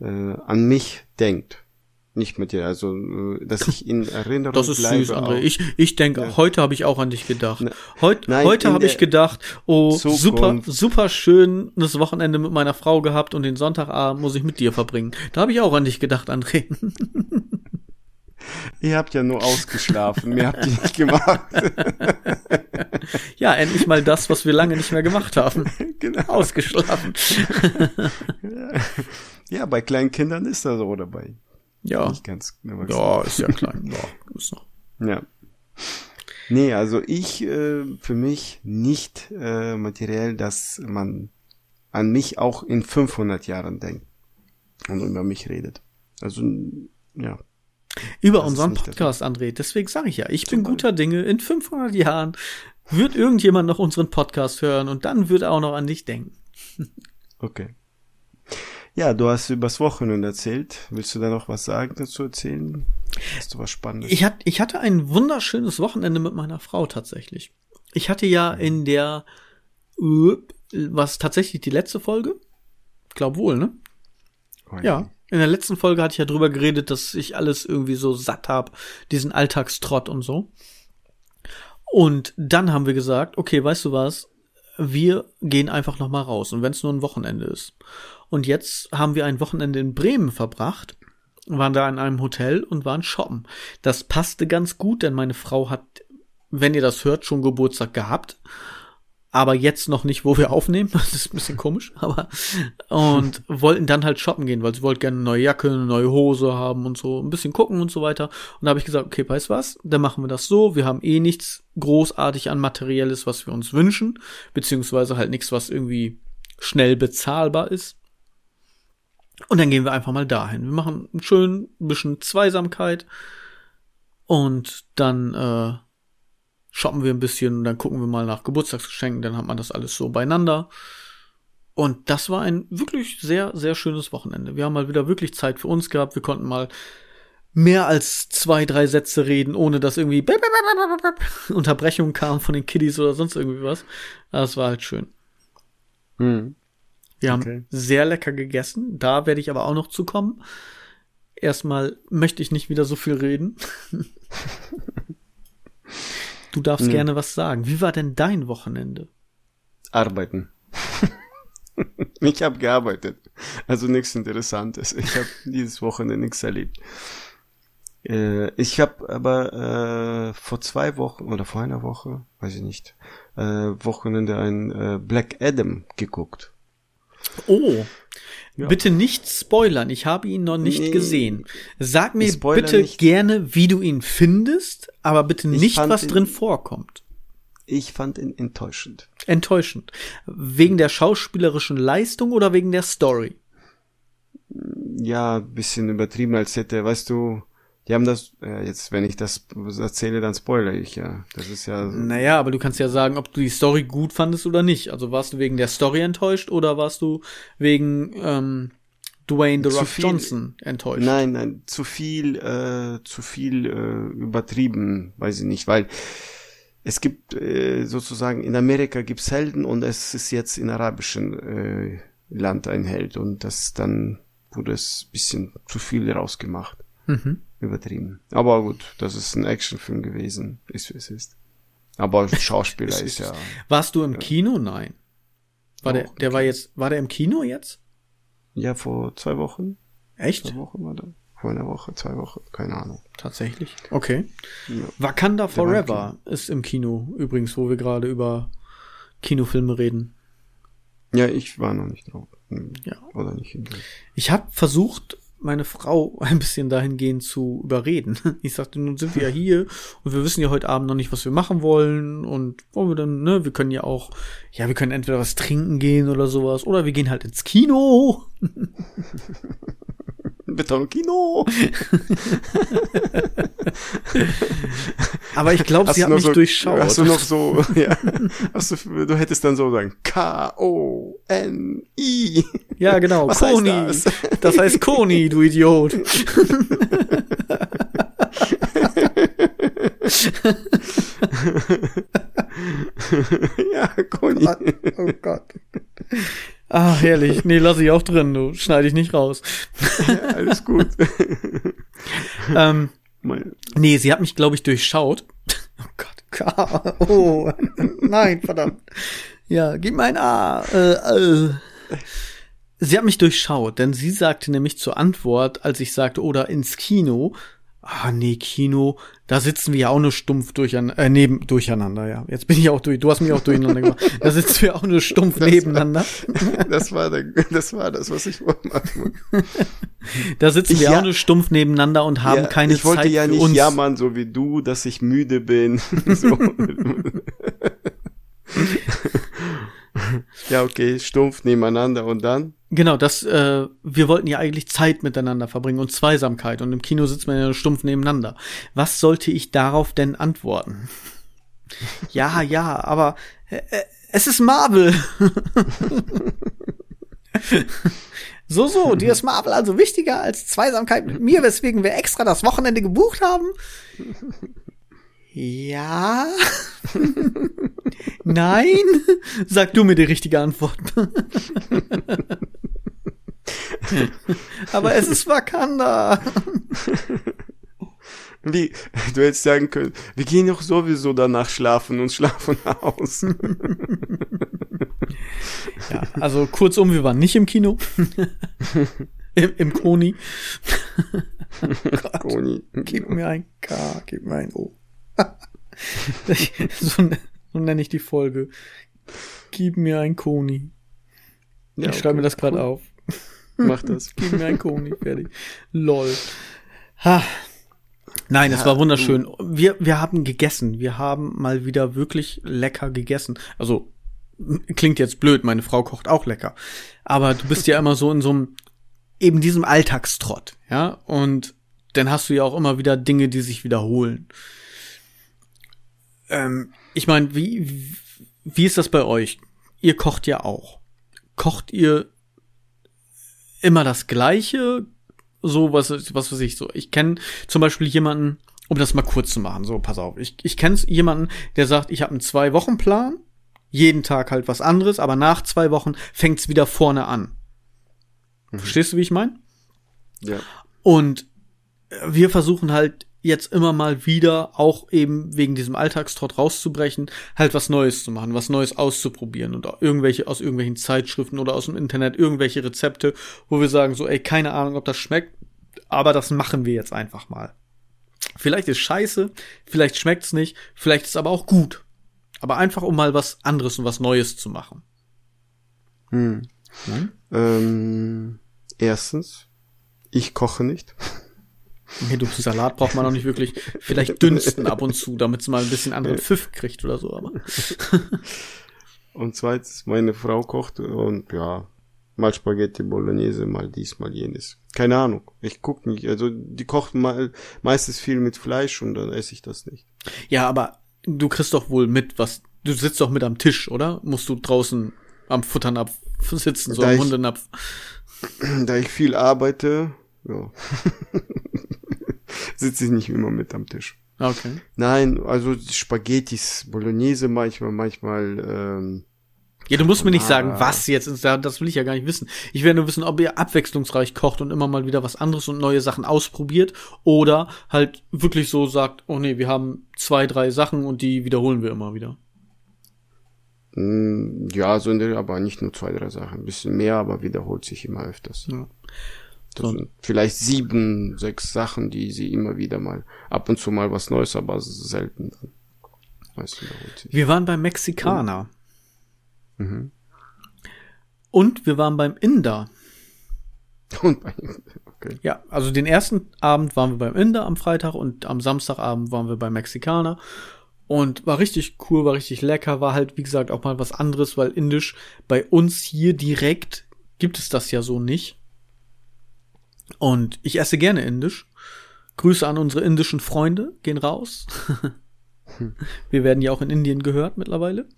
äh, an mich denkt nicht mit dir, also äh, dass ich in Erinnerung Das ist bleibe. süß, André. auch. Ich, ich denke, Ja. heute habe ich auch an dich gedacht. Heut, Nein, heute habe ich gedacht, oh, Zukunft. super, super schönes Wochenende mit meiner Frau gehabt und den Sonntagabend muss ich mit dir verbringen. Da habe ich auch an dich gedacht, André. Ihr habt ja nur ausgeschlafen, mehr habt ihr nicht gemacht. ja, endlich mal das, was wir lange nicht mehr gemacht haben. genau. Ausgeschlafen. Ja, bei kleinen Kindern ist das so dabei. Ja. Nicht ganz erwachsen. Ja, ist ja klein. Ja, ist noch. Ja. Nee, also ich äh, für mich nicht äh, materiell, dass man an mich auch in 500 Jahren denkt und über mich redet. Also ja, Über unseren Podcast, André. Deswegen sage ich ja, ich bin guter Dinge. In 500 Jahren wird irgendjemand noch unseren Podcast hören und dann wird er auch noch an dich denken. okay. Ja, du hast übers Wochenende erzählt. Willst du da noch was sagen dazu erzählen? Hast du was Spannendes? Ich, hat, ich hatte ein wunderschönes Wochenende mit meiner Frau tatsächlich. Ich hatte ja in der, was tatsächlich die letzte Folge? Glaub wohl, ne? Okay. Ja. In der letzten Folge hatte ich ja drüber geredet, dass ich alles irgendwie so satt hab, diesen Alltagstrott und so. Und dann haben wir gesagt, okay, weißt du was? Wir gehen einfach noch mal raus und wenn es nur ein Wochenende ist. Und jetzt haben wir ein Wochenende in Bremen verbracht, waren da in einem Hotel und waren shoppen. Das passte ganz gut, denn meine Frau hat, wenn ihr das hört, schon Geburtstag gehabt aber jetzt noch nicht, wo wir aufnehmen. Das ist ein bisschen komisch, aber und wollten dann halt shoppen gehen, weil sie wollte gerne eine neue Jacke, eine neue Hose haben und so, ein bisschen gucken und so weiter. Und da habe ich gesagt, okay, weißt was? Dann machen wir das so. Wir haben eh nichts großartig an Materielles, was wir uns wünschen, beziehungsweise halt nichts, was irgendwie schnell bezahlbar ist. Und dann gehen wir einfach mal dahin. Wir machen einen schönen bisschen Zweisamkeit und dann äh, shoppen wir ein bisschen und dann gucken wir mal nach Geburtstagsgeschenken, dann hat man das alles so beieinander. Und das war ein wirklich sehr, sehr schönes Wochenende. Wir haben mal wieder wirklich Zeit für uns gehabt. Wir konnten mal mehr als zwei, drei Sätze reden, ohne dass irgendwie Unterbrechungen kamen von den Kiddies oder sonst irgendwie was. Das war halt schön. Hm. Wir Okay. haben sehr lecker gegessen. Da werde ich aber auch noch zu kommen. Erstmal möchte ich nicht wieder so viel reden. Du darfst Hm. gerne was sagen. Wie war denn dein Wochenende? Arbeiten. ich habe gearbeitet. Also nichts Interessantes. Ich habe dieses Wochenende nichts erlebt. Äh, ich habe aber äh, vor zwei Wochen oder vor einer Woche, weiß ich nicht, äh, Wochenende ein äh, Black Adam geguckt. Oh, Ja. bitte nicht spoilern. Ich habe ihn noch nicht Nee. gesehen. Sag mir bitte nicht. gerne, wie du ihn findest, aber bitte Ich nicht, was ihn- drin vorkommt. Ich fand ihn enttäuschend. Enttäuschend. Wegen der schauspielerischen Leistung oder wegen der Story? Ja, bisschen übertrieben, als hätte, weißt du, die haben das, äh, jetzt, wenn ich das erzähle, dann spoilere ich ja. Das ist ja, Naja, aber du kannst ja sagen, ob du die Story gut fandest oder nicht. Also warst du wegen der Story enttäuscht oder warst du wegen ähm, Dwayne The Rock viel- Johnson enttäuscht? Nein, nein, zu viel, äh, zu viel äh, übertrieben, weiß ich nicht, weil es gibt äh, sozusagen in Amerika gibt's Helden und es ist jetzt in arabischen äh, Land ein Held und das dann wurde es bisschen zu viel rausgemacht, Mhm. Übertrieben. Aber gut, das ist ein Actionfilm gewesen, ist wie es ist. Aber Schauspieler ist ist- ja, Warst du im Kino? Nein. War der, der im war Kino. jetzt, war der im Kino jetzt? ja vor zwei Wochen, Echt? zwei Wochen war der, vor einer Woche, zwei Wochen, keine Ahnung. Tatsächlich. Okay. Ja. Wakanda im Forever ist im Kino, übrigens, wo wir gerade über Kinofilme reden. Ja, ich war noch nicht drauf. Ja. Oder nicht hinter. Ich habe versucht, meine Frau ein bisschen dahingehend zu überreden. Ich sagte, nun sind wir ja hier und wir wissen ja heute Abend noch nicht, was wir machen wollen und wollen wir dann, ne, wir können ja auch, ja, wir können entweder was trinken gehen oder sowas oder wir gehen halt ins Kino. Betonkino! Aber ich glaube, sie hat mich so, durchschaut. Hast du noch so, ja. Hast du, du hättest dann so sagen, K-O-N-I. ja, genau, Was heißt Koni. das? das heißt Koni, du Idiot. ja, Koni. Oh Gott. Ah, herrlich. Nee, lass ich auch drin, du. Schneide ich nicht raus. Ja, alles gut. ähm, nee, sie hat mich, glaube ich, durchschaut. Oh Gott, oh, nein, verdammt. Ja, gib mir ein A. Äh, äh. Sie hat mich durchschaut, denn sie sagte nämlich zur Antwort, als ich sagte, oder ins Kino, Ah, nee, Kino, da sitzen wir ja auch nur stumpf durcheinander, äh, neben, durcheinander, ja. Jetzt bin ich auch durch, du hast mich auch durcheinander gemacht. Da sitzen wir auch nur stumpf das nebeneinander. War, das war, der, das war das, was ich wollte machen. Da sitzen ich, wir ja, auch nur stumpf nebeneinander und haben ja, keine Zeit Ich wollte Zeit ja nicht uns. jammern, so wie du, dass ich müde bin. So. ja, okay, stumpf nebeneinander und dann? Genau, das, äh, wir wollten ja eigentlich Zeit miteinander verbringen und Zweisamkeit und im Kino sitzt man ja stumpf nebeneinander. Was sollte ich darauf denn antworten? ja, ja, aber äh, äh es ist Marvel. so, so, dir ist Marvel also wichtiger als Zweisamkeit mit mir, weswegen wir extra das Wochenende gebucht haben? Ja. Nein. Sag du mir die richtige Antwort. Aber es ist Wakanda. Wie, du hättest sagen können, wir gehen doch sowieso danach schlafen und schlafen aus. ja, also kurzum, wir waren nicht im Kino. Im, Im Koni. oh Koni. Gib mir ein K, gib mir ein O. so, so nenne ich die Folge. Gib mir ein Koni. Ja, ich okay. schreibe mir das gerade auf. Mach das. Gib mir ein Koni, fertig. Lol. Ha. Nein, ja, es war wunderschön. Wir, wir haben gegessen. Wir haben mal wieder wirklich lecker gegessen. Also, klingt jetzt blöd, meine Frau kocht auch lecker. Aber du bist ja immer so in so einem, eben diesem Alltagstrott, ja? Und dann hast du ja auch immer wieder Dinge, die sich wiederholen. Ähm, ich meine, wie, wie ist das bei euch? Ihr kocht ja auch. Kocht ihr immer das Gleiche? So, was, was weiß ich, so. Ich kenne zum Beispiel jemanden, um das mal kurz zu machen, so, pass auf. Ich, ich kenne jemanden, der sagt, ich habe einen Zwei-Wochen-Plan, jeden Tag halt was anderes, aber nach zwei Wochen fängt's wieder vorne an. Mhm. Verstehst du, wie ich meine? Ja. Und wir versuchen halt jetzt immer mal wieder, auch eben wegen diesem Alltagstrott rauszubrechen, halt was Neues zu machen, was Neues auszuprobieren und irgendwelche aus irgendwelchen Zeitschriften oder aus dem Internet irgendwelche Rezepte, wo wir sagen so, ey, keine Ahnung, ob das schmeckt, aber das machen wir jetzt einfach mal. Vielleicht ist scheiße, vielleicht schmeckt's nicht, vielleicht ist aber auch gut. Aber einfach um mal was anderes und was Neues zu machen. Hm. Hm? Ähm, erstens, ich koche nicht. Nee, du Salat braucht man auch nicht wirklich. Vielleicht dünsten ab und zu, damit es mal ein bisschen anderen Pfiff kriegt oder so, aber. und zweitens, meine Frau kocht und ja, mal Spaghetti Bolognese, mal dies, mal jenes. Keine Ahnung. Ich guck nicht. Also die kocht mal meistens viel mit Fleisch und dann esse ich das nicht. Ja, aber du kriegst doch wohl mit, was. Du sitzt doch mit am Tisch, oder? Musst du draußen am Futternapf sitzen, so da am ich, Hundenapf. Da ich viel arbeite, ja. sitze ich nicht immer mit am Tisch. Okay. Nein, also Spaghettis, Bolognese manchmal, manchmal. Ähm, ja, du musst mir nicht sagen, was jetzt ist. Das will ich ja gar nicht wissen. Ich will nur wissen, ob ihr abwechslungsreich kocht und immer mal wieder was anderes und neue Sachen ausprobiert oder halt wirklich so sagt, oh nee, wir haben zwei, drei Sachen und die wiederholen wir immer wieder. Mm, ja, so aber nicht nur zwei, drei Sachen. Ein bisschen mehr, aber wiederholt sich immer öfters. Ja. Das so. sind vielleicht sieben, sechs Sachen, die sie immer wieder mal, ab und zu mal was Neues, aber selten dann. Weißt du, wir waren beim Mexikaner. Mhm. Und wir waren beim Inder. Und bei, okay. Ja, also den ersten Abend waren wir beim Inder am Freitag und am Samstagabend waren wir beim Mexikaner. Und war richtig cool, war richtig lecker, war halt, wie gesagt, auch mal was anderes, weil Indisch bei uns hier direkt gibt es das ja so nicht. Und ich esse gerne indisch. Grüße an unsere indischen Freunde, gehen raus. Wir werden ja auch in Indien gehört mittlerweile.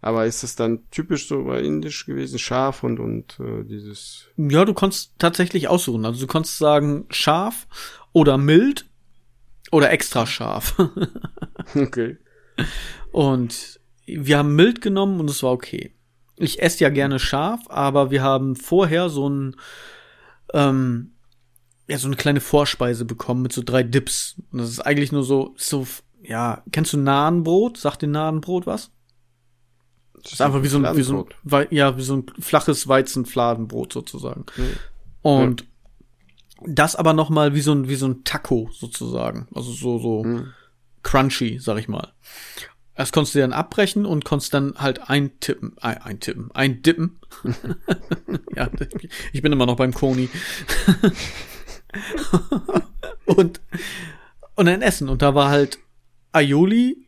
Aber ist es dann typisch so bei indisch gewesen, scharf und und äh, dieses? Ja, du konntest tatsächlich aussuchen. Also du konntest sagen scharf oder mild oder extra scharf. okay. Und wir haben mild genommen und es war okay. Ich esse ja gerne scharf, aber wir haben vorher so ein ähm, ja, so eine kleine Vorspeise bekommen mit so drei Dips. Und das ist eigentlich nur so, so, ja, kennst du Nahenbrot? Sagt dir Nahenbrot was? Das ist einfach wie so ein, wie so ein, ja, wie so ein flaches Weizenfladenbrot sozusagen. Mhm. Und ja. das aber noch mal wie so ein, wie so ein Taco sozusagen. Also so, so mhm. crunchy, sag ich mal. Das konntest du dann abbrechen und konntest dann halt eintippen, ein, eintippen, eindippen. ja, ich bin immer noch beim Koni. und, und dann essen. Und da war halt Aioli,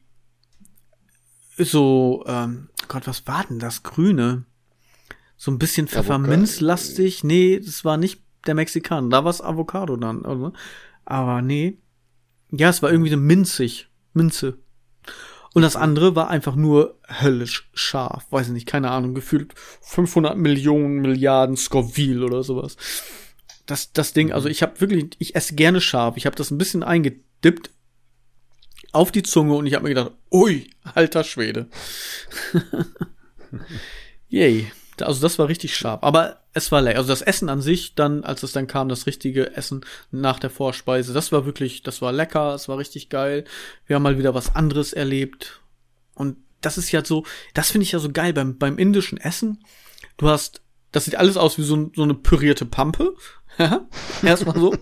so, ähm, Gott, was war denn das? Grüne. So ein bisschen Pfefferminzlastig. Nee, das war nicht der Mexikaner. Da war es Avocado dann. Oder? Aber nee. Ja, es war irgendwie so minzig. Minze. Und das andere war einfach nur höllisch scharf. Weiß ich nicht, keine Ahnung, gefühlt 500 Millionen Milliarden Scoville oder sowas. Das, das Ding, also ich habe wirklich, ich esse gerne scharf. Ich habe das ein bisschen eingedippt auf die Zunge und ich habe mir gedacht, ui, alter Schwede. Yay. Also das war richtig scharf. Aber es war lecker. Also das Essen an sich, dann, als es dann kam, das richtige Essen nach der Vorspeise, das war wirklich, das war lecker, es war richtig geil. Wir haben mal wieder was anderes erlebt. Und das ist ja so, das finde ich ja so geil beim, beim indischen Essen. Du hast, das sieht alles aus wie so, so eine pürierte Pampe. Erstmal so.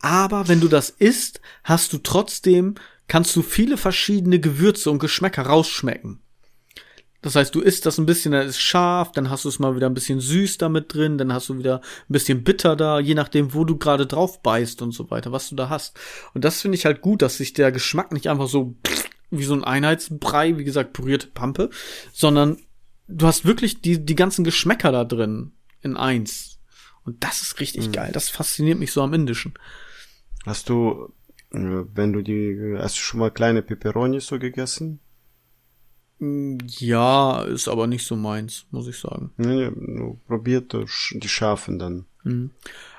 Aber wenn du das isst, hast du trotzdem, kannst du viele verschiedene Gewürze und Geschmäcker rausschmecken. Das heißt, du isst das ein bisschen, dann ist scharf, dann hast du es mal wieder ein bisschen süß damit drin, dann hast du wieder ein bisschen bitter da, je nachdem, wo du gerade drauf beißt und so weiter, was du da hast. Und das finde ich halt gut, dass sich der Geschmack nicht einfach so wie so ein Einheitsbrei, wie gesagt, pürierte Pampe, sondern du hast wirklich die, die ganzen Geschmäcker da drin in eins. Und das ist richtig mhm. geil. Das fasziniert mich so am Indischen. Hast du, äh, wenn du die, hast du schon mal kleine Peperoni so gegessen? Mm, ja, ist aber nicht so meins, muss ich sagen. Nee, probiert die scharfen dann. Mhm.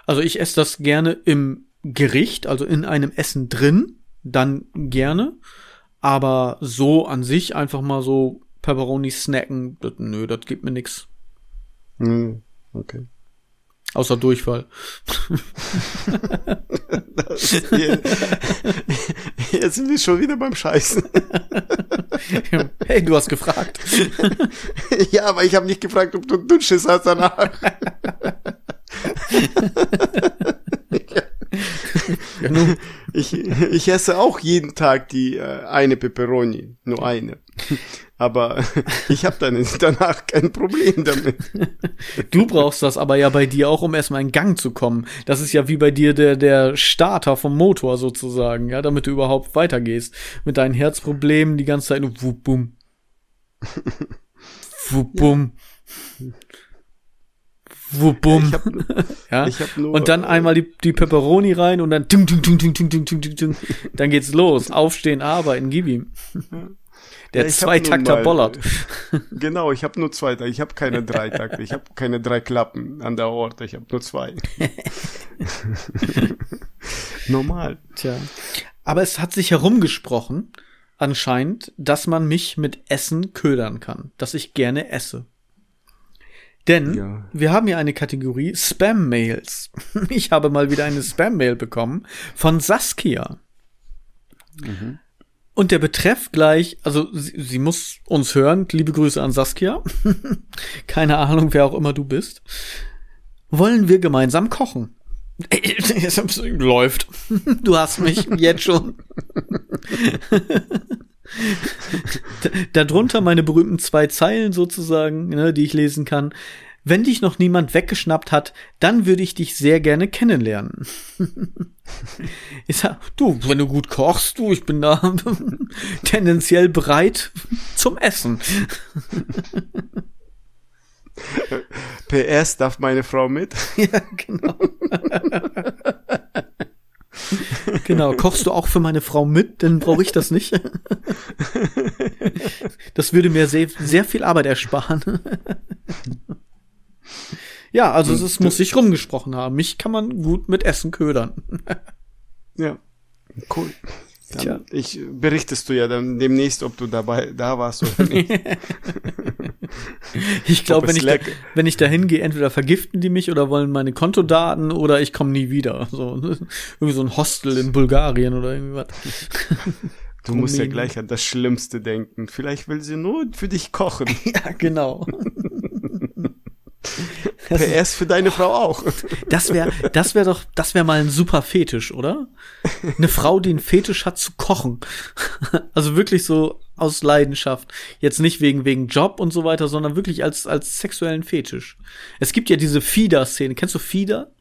Also ich esse das gerne im Gericht, also in einem Essen drin, dann gerne. Aber so an sich einfach mal so Pepperoni snacken, das, nö, das gibt mir nix. Mhm, okay. Außer Durchfall. hier, jetzt sind wir schon wieder beim Scheißen. hey, du hast gefragt. ja, aber ich habe nicht gefragt, ob du Dünnschiss hast danach. ja, ich, ich esse auch jeden Tag die äh, eine Peperoni, nur eine. Aber ich habe dann danach kein Problem damit. Du brauchst das aber ja bei dir auch, um erstmal in Gang zu kommen. Das ist ja wie bei dir der, der Starter vom Motor sozusagen, ja, damit du überhaupt weitergehst. Mit deinen Herzproblemen die ganze Zeit nur wup, bum. wup, bum. Ja. Wubum. Ja, ich hab nur, und dann einmal die, die Pepperoni rein und dann ding, ding, ding, ding, ding, ding, ding, ding, ding. dann geht's los. Aufstehen, arbeiten, gib ihm. Der ja, Zweitakter bollert. Genau, ich habe nur zwei. Ich habe keine drei Takte. Ich habe keine drei Klappen an der Orte. Ich habe nur zwei. Normal. Tja. Aber es hat sich herumgesprochen, anscheinend, dass man mich mit Essen ködern kann. Dass ich gerne esse. Denn ja. wir haben hier eine Kategorie Spam-Mails. Ich habe mal wieder eine Spam-Mail bekommen von Saskia. Mhm. Und der Betreff gleich, also sie, sie, muss uns hören. Liebe Grüße an Saskia. Keine Ahnung, wer auch immer du bist. Wollen wir gemeinsam kochen? Läuft. Du hast mich jetzt schon. Darunter meine berühmten zwei Zeilen sozusagen, ne, die ich lesen kann. Wenn dich noch niemand weggeschnappt hat, dann würde ich dich sehr gerne kennenlernen. ich sag, du, wenn du gut kochst, du, ich bin da tendenziell bereit zum Essen. PS, darf meine Frau mit? ja, genau. genau, kochst du auch für meine Frau mit, dann brauche ich das nicht. das würde mir sehr, sehr viel Arbeit ersparen. ja, also es muss sich rumgesprochen haben. Mich kann man gut mit Essen ködern. ja, cool. Dann Tja. Ich berichtest du ja dann demnächst, ob du dabei da warst oder nicht. ich glaube, wenn ich, da, wenn ich da hingehe, entweder vergiften die mich oder wollen meine Kontodaten oder ich komme nie wieder. So, irgendwie so ein Hostel in Bulgarien oder irgendwie was. Du musst ja gleich an das Schlimmste denken. Vielleicht will sie nur für dich kochen. ja, genau. PS für deine Frau auch. Das wäre, das wäre doch, das wäre mal ein super Fetisch, oder? Eine Frau, die einen Fetisch hat zu kochen. Also wirklich so aus Leidenschaft. Jetzt nicht wegen, wegen Job und so weiter, sondern wirklich als, als sexuellen Fetisch. Es gibt ja diese Feeder-Szene. Kennst du Feeder?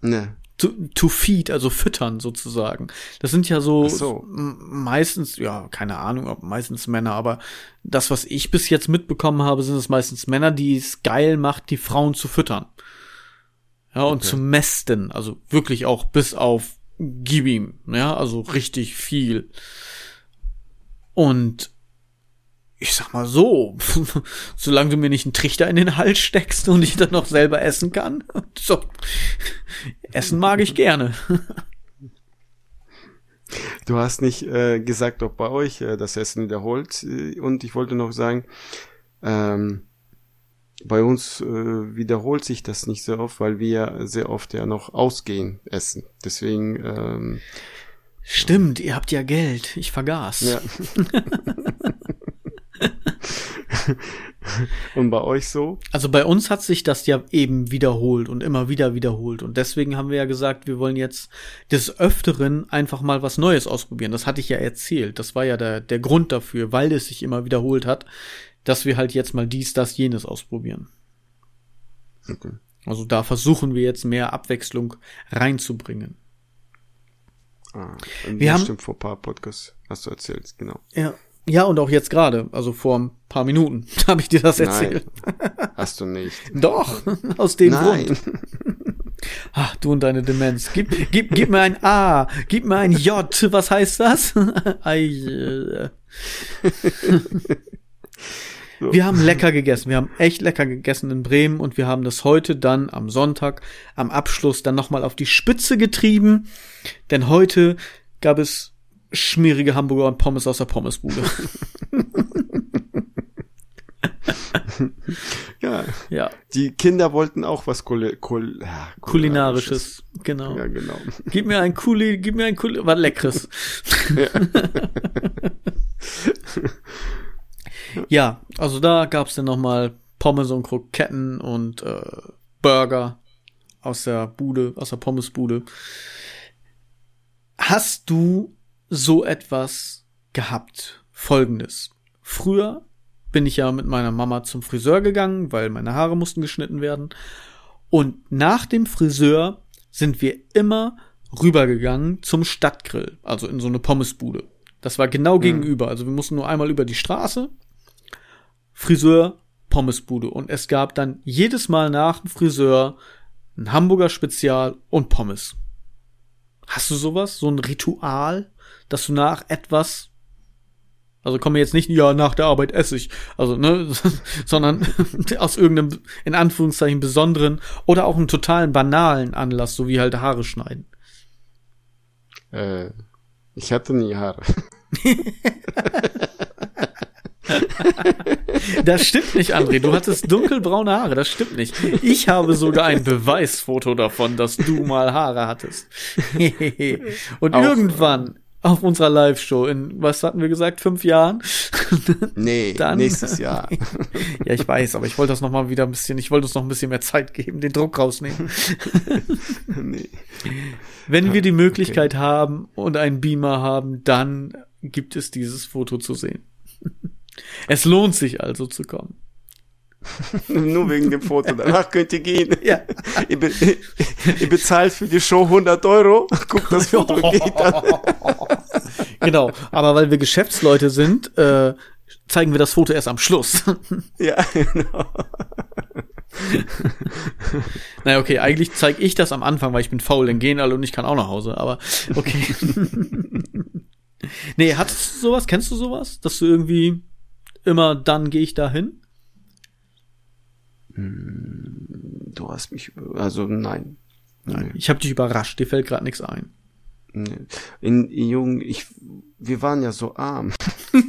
Ne to, to feed, also füttern sozusagen. Das sind ja so, so. meistens, ja, keine Ahnung, ob meistens Männer, aber das, was ich bis jetzt mitbekommen habe, sind es meistens Männer, die es geil macht, die Frauen zu füttern. Ja, und okay. zu mästen, also wirklich auch bis auf gib ihm, ja, also richtig viel. Und ich sag mal so, solange du mir nicht einen Trichter in den Hals steckst und ich dann noch selber essen kann, so, essen mag ich gerne. Du hast nicht äh, gesagt, ob bei euch äh, das Essen wiederholt. Äh, und ich wollte noch sagen, ähm, bei uns äh, wiederholt sich das nicht so oft, weil wir sehr oft ja noch ausgehen essen. Deswegen. Ähm, Stimmt, ihr habt ja Geld. Ich vergaß. Ja. und bei euch so? Also bei uns hat sich das ja eben wiederholt und immer wieder wiederholt. Und deswegen haben wir ja gesagt, wir wollen jetzt des Öfteren einfach mal was Neues ausprobieren. Das hatte ich ja erzählt. Das war ja der, der Grund dafür, weil es sich immer wiederholt hat, dass wir halt jetzt mal dies, das, jenes ausprobieren. Okay. Also da versuchen wir jetzt mehr Abwechslung reinzubringen. Ah, wir haben vor ein paar Podcasts hast du erzählt, genau. Ja, ja, und auch jetzt gerade, also vor ein paar Minuten, habe ich dir das erzählt. Nein, hast du nicht. Doch, aus dem Nein. Grund. Ach, du und deine Demenz. Gib, gib, gib mir ein A, gib mir ein J. Was heißt das? Äh. Wir haben lecker gegessen. Wir haben echt lecker gegessen in Bremen und wir haben das heute dann am Sonntag am Abschluss dann nochmal auf die Spitze getrieben. Denn heute gab es schmierige Hamburger und Pommes aus der Pommesbude. ja. ja. Die Kinder wollten auch was Kul Kul ja, kulinarisches. Genau. Ja, genau. Gib mir ein Kuli, gib mir ein Kuli, was leckeres. Ja. ja, also da gab's dann noch mal Pommes und Kroketten und äh, Burger aus der Bude, aus der Pommesbude. Hast du so etwas gehabt. Folgendes. Früher bin ich ja mit meiner Mama zum Friseur gegangen, weil meine Haare mussten geschnitten werden. Und nach dem Friseur sind wir immer rübergegangen zum Stadtgrill, also in so eine Pommesbude. Das war genau mhm. gegenüber. Also wir mussten nur einmal über die Straße. Friseur, Pommesbude. Und es gab dann jedes Mal nach dem Friseur ein Hamburger Spezial und Pommes. Hast du sowas? So ein Ritual? Dass du nach etwas also komme jetzt nicht, ja, nach der Arbeit esse ich. Also, ne, sondern aus irgendeinem, in Anführungszeichen, besonderen oder auch einem totalen banalen Anlass, so wie halt Haare schneiden. Äh, ich hatte nie Haare. Das stimmt nicht, André. Du hattest dunkelbraune Haare. Das stimmt nicht. Ich habe sogar ein Beweisfoto davon, dass du mal Haare hattest. Und Auch, irgendwann auf unserer Live-Show in, was hatten wir gesagt, fünf Jahren? Nee, Dann, nächstes Jahr. ja, ich weiß, aber ich wollte das noch mal wieder ein bisschen, ich wollte uns noch ein bisschen mehr Zeit geben, den Druck rausnehmen. nee. Wenn wir die Möglichkeit okay. haben und einen Beamer haben, dann gibt es dieses Foto zu sehen. Es lohnt sich also zu kommen. Nur wegen dem Foto. Danach könnt ihr gehen. Ja. ihr, be ihr, bezahlt für die Show 100 Euro. Guckt das Foto geht dann. genau. Aber weil wir Geschäftsleute sind, äh, zeigen wir das Foto erst am Schluss. ja, genau. naja, okay, eigentlich zeige ich das am Anfang, weil ich bin faul, dann gehen alle und ich kann auch nach Hause, aber okay. nee, hattest du sowas? Kennst du sowas? Dass du irgendwie immer dann gehe ich da hin? Hm, du hast mich, also nein. Nein, ich habe dich überrascht, dir fällt gerade nichts ein. In, in Jung, ich, wir waren ja so arm.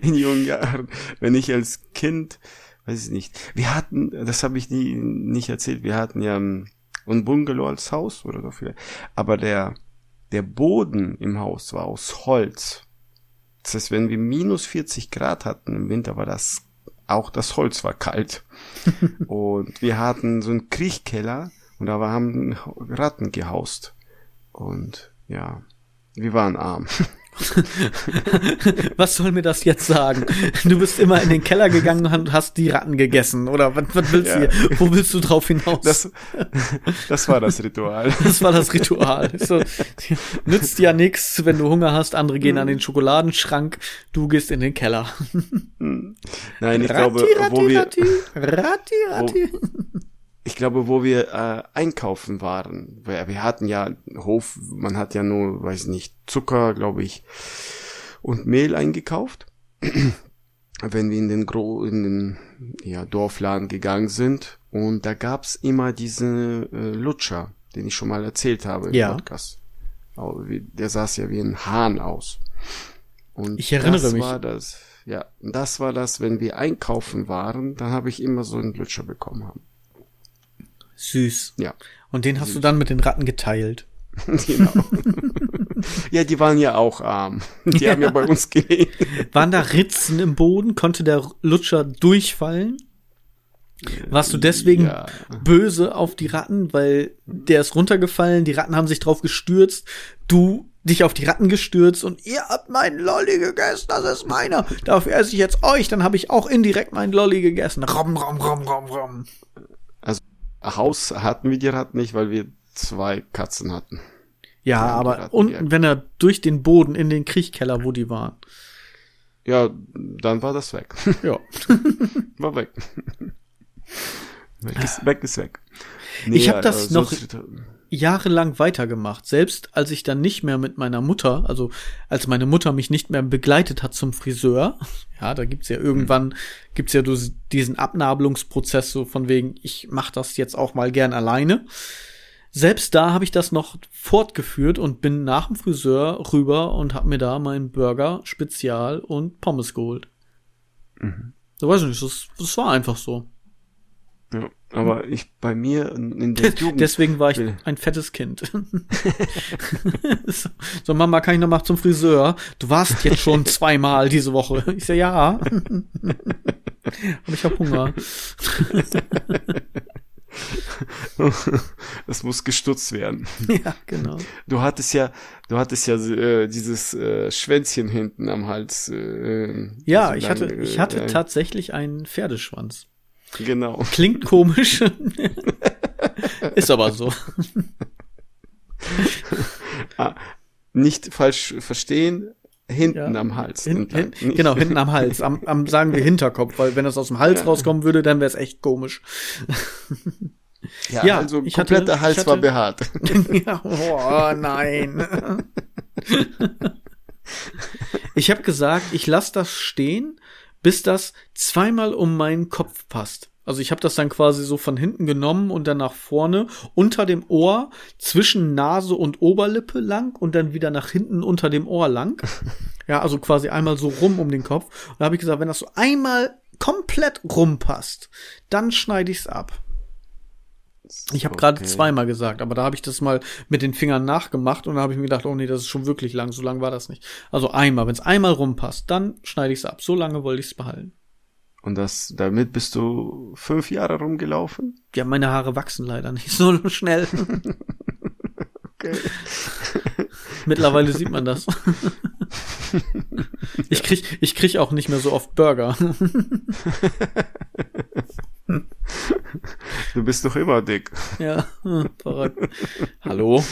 in jungen Jahren, wenn ich als Kind, weiß ich nicht, wir hatten, das habe ich nie nicht erzählt, wir hatten ja ein Bungalow als Haus oder so vielleicht, aber der der Boden im Haus war aus Holz. Das heißt, wenn wir minus 40 Grad hatten im Winter, war das auch das Holz war kalt. und wir hatten so einen Kriechkeller und da haben Ratten gehaust. Und ja, wir waren arm. was soll mir das jetzt sagen? Du bist immer in den Keller gegangen und hast die Ratten gegessen. Oder was, was willst ja. du hier? Wo willst du drauf hinaus? Das, das war das Ritual. Das war das Ritual. So, nützt ja nichts, wenn du Hunger hast. Andere gehen an den Schokoladenschrank. Du gehst in den Keller. Nein, ich rati, glaube, rati, wo wir... Rati, rati, rati. Wo, ich glaube, wo wir äh, einkaufen waren, wir, wir hatten ja Hof, man hat ja nur, weiß nicht, Zucker, glaube ich, und Mehl eingekauft. Wenn wir in den Gro in den ja, Dorfladen gegangen sind und da gab's immer diese äh, Lutscher, den ich schon mal erzählt habe im ja. Podcast. Der saß ja wie ein Hahn aus. Und ich erinnere das mich. War das, ja, das war das, wenn wir einkaufen waren, dann habe ich immer so einen Lutscher bekommen haben. Süß. Ja. Und den hast Süß. du dann mit den Ratten geteilt. genau. ja, die waren ja auch arm. Die ja. haben ja bei uns gelebt. Waren da Ritzen im Boden? Konnte der Lutscher durchfallen? Warst du deswegen ja. böse auf die Ratten, weil der ist runtergefallen, die Ratten haben sich drauf gestürzt, du dich auf die Ratten gestürzt und ihr habt meinen Lolli gegessen, das ist meiner. Dafür esse ich jetzt euch, dann habe ich auch indirekt meinen Lolli gegessen. Rom, rom, rom, rom, rom. Haus hatten wir die Ratten nicht, weil wir zwei Katzen hatten. Ja, aber unten, wenn er durch den Boden in den Kriechkeller, wo die waren. Ja, dann war das weg. Ja. war weg. weg, ist, weg ist weg. Nee, ich habe das also, noch jahrelang weitergemacht. Selbst als ich dann nicht mehr mit meiner Mutter, also als meine Mutter mich nicht mehr begleitet hat zum Friseur, ja, da gibt's ja irgendwann, mhm. gibt's ja diesen Abnabelungsprozess so von wegen, ich mach das jetzt auch mal gern alleine. Selbst da habe ich das noch fortgeführt und bin nach dem Friseur rüber und habe mir da meinen Burger Spezial und Pommes geholt. Mhm. Da weiß ich nicht, das, das war einfach so. Ja, aber ich bei mir in der Jugend. Deswegen war ich ein fettes Kind. so, Mama, kann ich noch mal zum Friseur? Du warst jetzt schon zweimal diese Woche. Ich so, ja. Und ich hab Hunger. das muss gestutzt werden. Ja, genau. Du hattest ja, du hattest ja äh, dieses äh, Schwänzchen hinten am Hals. Äh, ja, ich lang, hatte, ich hatte äh, tatsächlich einen Pferdeschwanz. Genau. Klingt komisch. Ist aber so. ah, nicht falsch verstehen, hinten ja. am Hals. Hin, hin, genau, hinten am Hals. Am, am sagen wir Hinterkopf, weil wenn das aus dem Hals ja. rauskommen würde, dann wäre es echt komisch. Ja, ja also ich kompletter hatte, Hals hatte, war behaart. ja, oh nein. ich habe gesagt, ich lasse das stehen, bis das zweimal um meinen Kopf passt. Also ich habe das dann quasi so von hinten genommen und dann nach vorne unter dem Ohr zwischen Nase und Oberlippe lang und dann wieder nach hinten unter dem Ohr lang. Ja, also quasi einmal so rum um den Kopf. Und da habe ich gesagt, wenn das so einmal komplett rumpasst, dann schneide ich's ab. Ich habe okay. gerade zweimal gesagt, aber da habe ich das mal mit den Fingern nachgemacht und da habe ich mir gedacht, oh nee, das ist schon wirklich lang, so lang war das nicht. Also einmal, wenn es einmal rumpasst, dann schneide ich es ab. So lange wollte ich es behalten. Und das, damit bist du fünf Jahre rumgelaufen? Ja, meine Haare wachsen leider nicht so schnell. okay. Mittlerweile sieht man das. ich krieg, ich krieg auch nicht mehr so oft Burger. Du bist doch immer dick. Ja, verrückt. Hallo.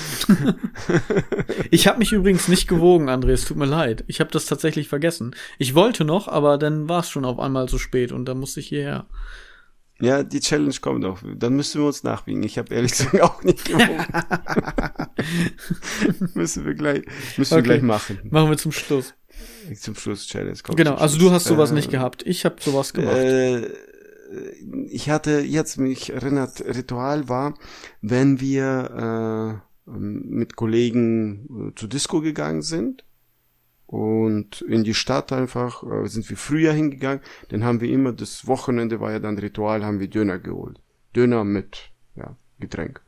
Ich habe mich übrigens nicht gewogen, André, es tut mir leid. Ich habe das tatsächlich vergessen. Ich wollte noch, aber dann war es schon auf einmal zu spät und dann musste ich hierher. Ja, die Challenge kommt auch. Dann müssen wir uns nachwiegen. Ich habe ehrlich gesagt auch nicht gewogen. müssen wir gleich, müssen okay. wir gleich machen. Machen wir zum Schluss. Zum Schluss Challenge. Kommt genau, also du hast sowas äh, nicht gehabt. Ich habe sowas gemacht. Äh, ich hatte jetzt mich erinnert, Ritual war, wenn wir äh, mit Kollegen äh, zur Disco gegangen sind und in die Stadt einfach äh, sind wir früher hingegangen. Dann haben wir immer das Wochenende war ja dann Ritual, haben wir Döner geholt. Döner mit ja, Getränk.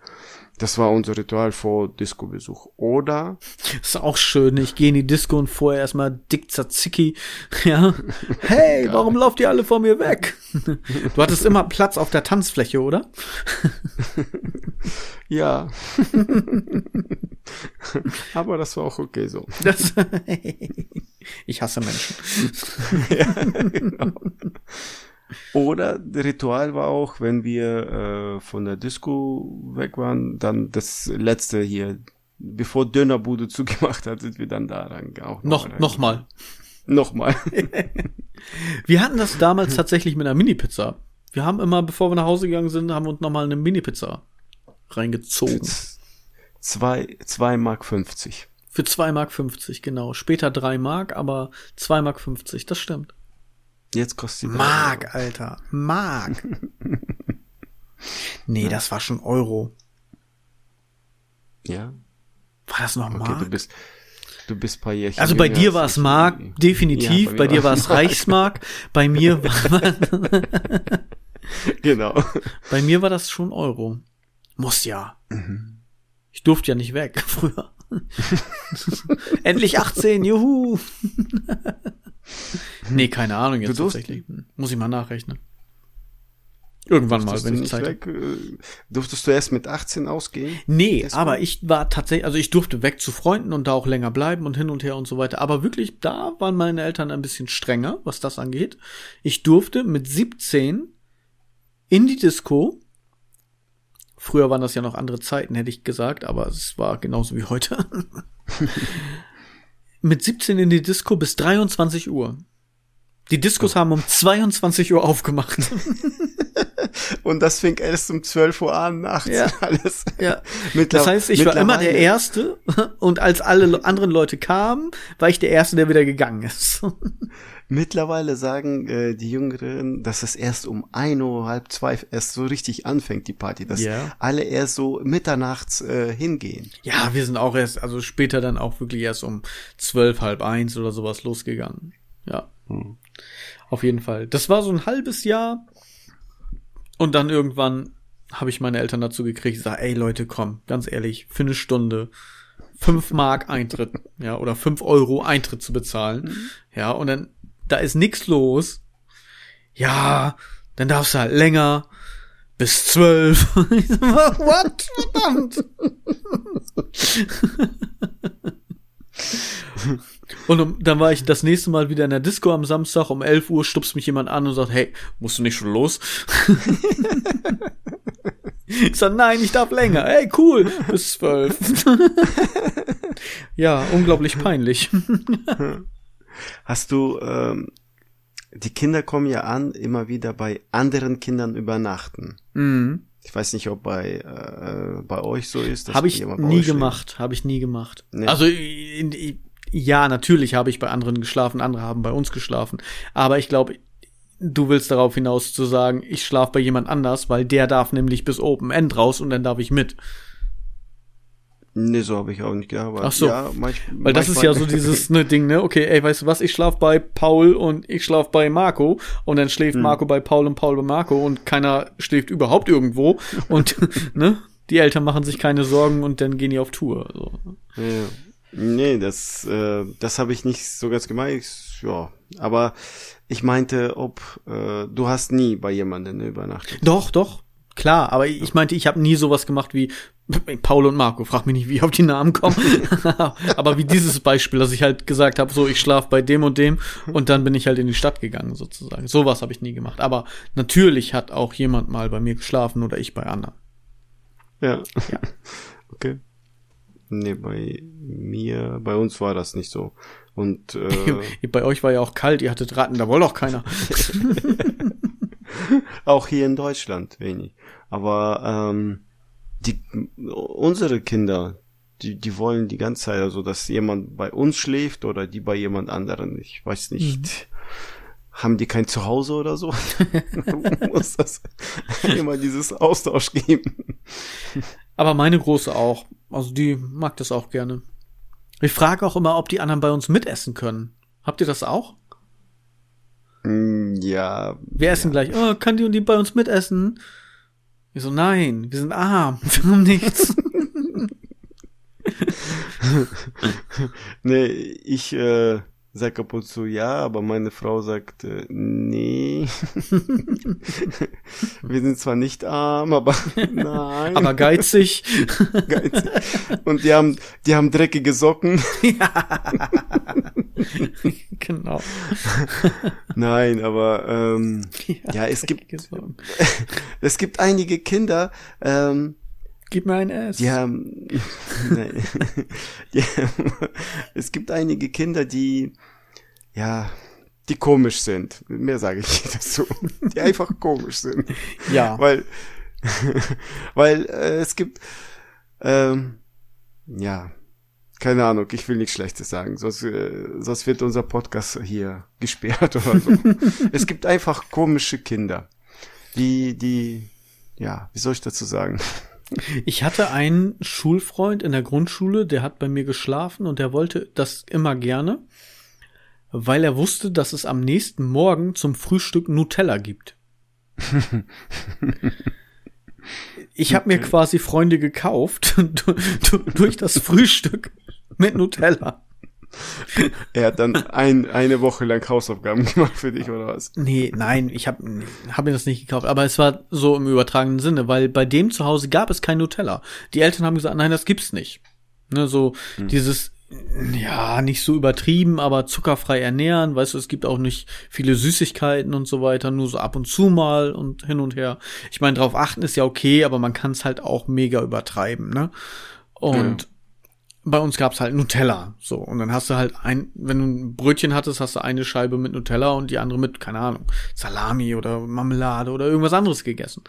Das war unser Ritual vor Disco-Besuch. Oder? ist auch schön. Ich gehe in die Disco und vorher erstmal dick Tzatziki. Ja. Hey, warum lauft ihr alle vor mir weg? Du hattest immer Platz auf der Tanzfläche, oder? ja. Aber das war auch okay so. Das, ich hasse Menschen. ja, genau. Oder Ritual war auch, wenn wir äh, von der Disco weg waren, dann das letzte hier, bevor Dönerbude zugemacht hat, sind wir dann da rein. Auch noch, noch, noch mal. Nochmal. wir hatten das damals tatsächlich mit einer Mini-Pizza. Wir haben immer, bevor wir nach Hause gegangen sind, haben wir uns nochmal eine Mini-Pizza reingezogen. Zwei, zwei Mark 50. Für zwei Mark 50, genau. Später drei Mark, aber zwei Mark 50, das stimmt. Jetzt kostet die Mark, Alter. Mark. nee, ja. das war schon Euro. Ja. War das noch Mark? Okay, du bist, du bist paar Jährchen Also bei dir war es Mark, definitiv. Ja, bei, bei dir war es Reichsmark. bei mir war Genau. Bei mir war das schon Euro. Muss ja. Mhm. Ich durfte ja nicht weg früher. Endlich 18, juhu. nee, keine Ahnung jetzt tatsächlich. Muss ich mal nachrechnen. Irgendwann mal, wenn ich Zeit weg, äh, Durftest du erst mit 18 ausgehen? Nee, Deswegen? aber ich war tatsächlich, also ich durfte weg zu Freunden und da auch länger bleiben und hin und her und so weiter. Aber wirklich, da waren meine Eltern ein bisschen strenger, was das angeht. Ich durfte mit 17 in die Disco. Früher waren das ja noch andere Zeiten, hätte ich gesagt, aber es war genauso wie heute. mit 17 in die Disco bis 23 Uhr. Die Diskos oh. haben um 22 Uhr aufgemacht. Und das fing erst um 12 Uhr an, nachts ja. alles. Ja. das heißt, ich war immer der Erste und als alle anderen Leute kamen, war ich der Erste, der wieder gegangen ist. Mittlerweile sagen äh, die Jüngeren, dass es erst um ein Uhr, halb zwei erst so richtig anfängt, die Party. Dass yeah. alle erst so mitternachts äh, hingehen. Ja, wir sind auch erst, also später dann auch wirklich erst um zwölf, halb eins oder sowas losgegangen. Ja. Hm. Auf jeden Fall. Das war so ein halbes Jahr. Und dann irgendwann habe ich meine Eltern dazu gekriegt, ich sag, ey Leute, komm, ganz ehrlich, für eine Stunde fünf Mark Eintritt, ja, oder fünf Euro Eintritt zu bezahlen. Mhm. Ja, und dann da ist nix los. Ja, dann darfst du halt länger. Bis zwölf. What? Verdammt. Und dann war ich das nächste Mal wieder in der Disco am Samstag um 11 Uhr, stupst mich jemand an und sagt, hey, musst du nicht schon los? ich sag, nein, ich darf länger. Hey, cool, bis zwölf. ja, unglaublich peinlich. Hast du, ähm, die Kinder kommen ja an, immer wieder bei anderen Kindern übernachten. Mhm. Ich weiß nicht, ob bei äh, bei euch so ist. Habe ich nie gemacht. Habe ich nie gemacht. Also in, ja, natürlich habe ich bei anderen geschlafen, andere haben bei uns geschlafen. Aber ich glaube, du willst darauf hinaus zu sagen, ich schlafe bei jemand anders, weil der darf nämlich bis Open End raus und dann darf ich mit. Nee, so habe ich auch nicht gearbeitet. Ach so. Ja, manch, Weil das ist ja so dieses ne, Ding, ne? Okay, ey, weißt du was? Ich schlaf bei Paul und ich schlaf bei Marco und dann schläft hm. Marco bei Paul und Paul bei Marco und keiner schläft überhaupt irgendwo und ne? Die Eltern machen sich keine Sorgen und dann gehen die auf Tour. So. Ja. Nee, das, äh, das habe ich nicht so ganz gemeint. Ja, aber ich meinte, ob äh, du hast nie bei jemandem übernachtet. Doch, doch. Klar, aber ich meinte, ich habe nie sowas gemacht wie Paul und Marco. Frag mich nicht, wie ich auf die Namen kommen. aber wie dieses Beispiel, dass ich halt gesagt habe, so ich schlaf bei dem und dem und dann bin ich halt in die Stadt gegangen sozusagen. Sowas habe ich nie gemacht. Aber natürlich hat auch jemand mal bei mir geschlafen oder ich bei anderen. Ja. ja. Okay. Nee, bei mir, bei uns war das nicht so. Und äh, bei euch war ja auch kalt, ihr hattet Ratten, da wollte auch keiner. auch hier in Deutschland wenig. Aber ähm, die unsere Kinder, die, die wollen die ganze Zeit, also dass jemand bei uns schläft oder die bei jemand anderen. Ich weiß nicht. Mhm. Haben die kein Zuhause oder so? muss das immer dieses Austausch geben. Aber meine große auch. Also die mag das auch gerne. Ich frage auch immer, ob die anderen bei uns mitessen können. Habt ihr das auch? Mm, ja. Wir essen gleich. Oh, kann die und die bei uns mitessen? Ich so, nein, wir sind arm, wir haben nichts. nee, ich äh, sag ab und zu ja, aber meine Frau sagt äh, nee. wir sind zwar nicht arm, aber nein. Aber geizig. geizig. Und die haben, die haben dreckige Socken. ja. genau. Nein, aber ähm, ja, ja es gibt es gibt einige Kinder, ähm, Gib mir ein S. Die haben, nein, die haben, es gibt einige Kinder, die, ja, die komisch sind. Mehr sage ich nicht dazu. Die einfach komisch sind. Ja. Weil, weil äh, es gibt, ähm, ja, keine Ahnung, ich will nichts Schlechtes sagen, sonst, äh, sonst wird unser Podcast hier gesperrt oder so. es gibt einfach komische Kinder, die, die, ja, wie soll ich dazu sagen? Ich hatte einen Schulfreund in der Grundschule, der hat bei mir geschlafen und der wollte das immer gerne, weil er wusste, dass es am nächsten Morgen zum Frühstück Nutella gibt. Ich habe mir quasi Freunde gekauft durch das Frühstück mit Nutella. Er hat dann ein, eine Woche lang Hausaufgaben gemacht für dich, oder was? Nee, nein, ich habe hab mir das nicht gekauft. Aber es war so im übertragenen Sinne, weil bei dem zu Hause gab es kein Nutella. Die Eltern haben gesagt, nein, das gibt's nicht. Ne, so hm. dieses, ja, nicht so übertrieben, aber zuckerfrei ernähren. Weißt du, es gibt auch nicht viele Süßigkeiten und so weiter, nur so ab und zu mal und hin und her. Ich meine, drauf achten ist ja okay, aber man kann es halt auch mega übertreiben, ne? Und ja bei uns gab's halt Nutella. So. Und dann hast du halt ein, wenn du ein Brötchen hattest, hast du eine Scheibe mit Nutella und die andere mit, keine Ahnung, Salami oder Marmelade oder irgendwas anderes gegessen.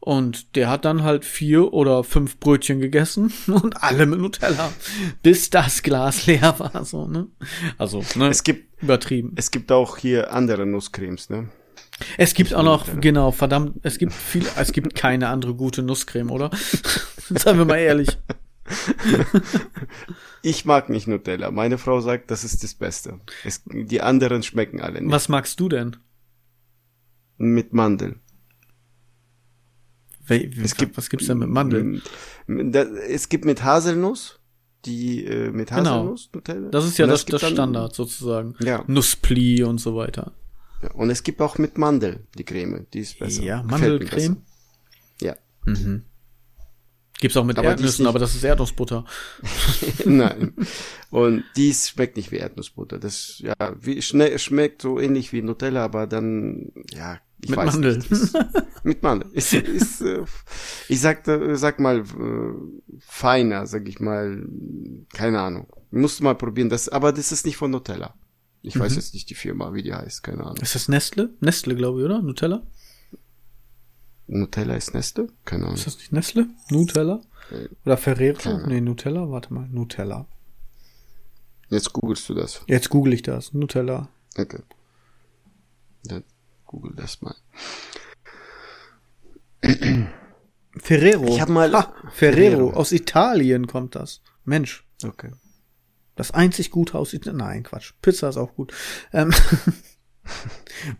Und der hat dann halt vier oder fünf Brötchen gegessen und alle mit Nutella, bis das Glas leer war, so, ne? Also, ne? Es gibt, übertrieben. Es gibt auch hier andere Nusscremes, ne? Es gibt auch noch, genau, verdammt, es gibt viel, es gibt keine andere gute Nusscreme, oder? Seien wir mal ehrlich. ich mag nicht Nutella. Meine Frau sagt, das ist das Beste. Es, die anderen schmecken alle nicht. Was magst du denn? Mit Mandel. We es gibt, was gibt's denn mit Mandel? Es gibt mit Haselnuss, die äh, mit genau. Haselnuss genau. Nutella. Das ist ja das, das, das Standard sozusagen. Ja. Nusspli und so weiter. Ja, und es gibt auch mit Mandel die Creme, die ist besser. Ja, Mandelcreme. Ja. Mhm. Gibt's auch mit aber Erdnüssen, aber das ist Erdnussbutter. Nein. Und dies schmeckt nicht wie Erdnussbutter. Das, ja, wie, schnell, schmeckt so ähnlich wie Nutella, aber dann, ja, ich mit weiß Mandel. nicht. Ist, mit Mandel. Ist, ist, äh, ich sag, sag mal, äh, feiner, sag ich mal, keine Ahnung. Musst du mal probieren, das, aber das ist nicht von Nutella. Ich mhm. weiß jetzt nicht die Firma, wie die heißt, keine Ahnung. Ist das Nestle? Nestle, glaube ich, oder? Nutella? Nutella ist Nestle? Keine Ahnung. Ist das nicht Nestle? Nutella? Oder Ferrero? Nee, Nutella, warte mal, Nutella. Jetzt googelst du das. Jetzt google ich das. Nutella. Okay. Dann google das mal. Ferrero. Ich habe mal ah, Ferrero. Ferrero. Aus Italien kommt das. Mensch. Okay. Das einzig gute aus Italien. Nein, Quatsch. Pizza ist auch gut. Ähm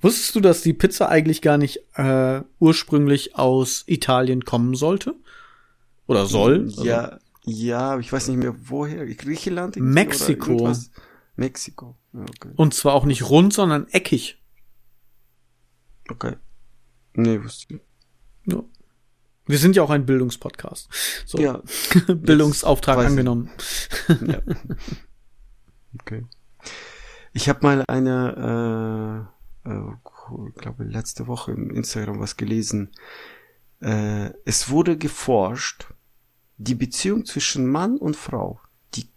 Wusstest du, dass die Pizza eigentlich gar nicht äh, ursprünglich aus Italien kommen sollte? Oder soll? Ja, also, ja, ich weiß nicht mehr woher. Griechenland? Mexiko. Mexiko. okay. Und zwar auch nicht rund, sondern eckig. Okay. Nee, wusste ich. Ja. Wir sind ja auch ein Bildungspodcast. So. Ja. Bildungsauftrag angenommen. ja. Okay. Ich habe mal eine, äh, äh, ich glaube letzte Woche im Instagram was gelesen. Äh, es wurde geforscht, die Beziehung zwischen Mann und Frau, die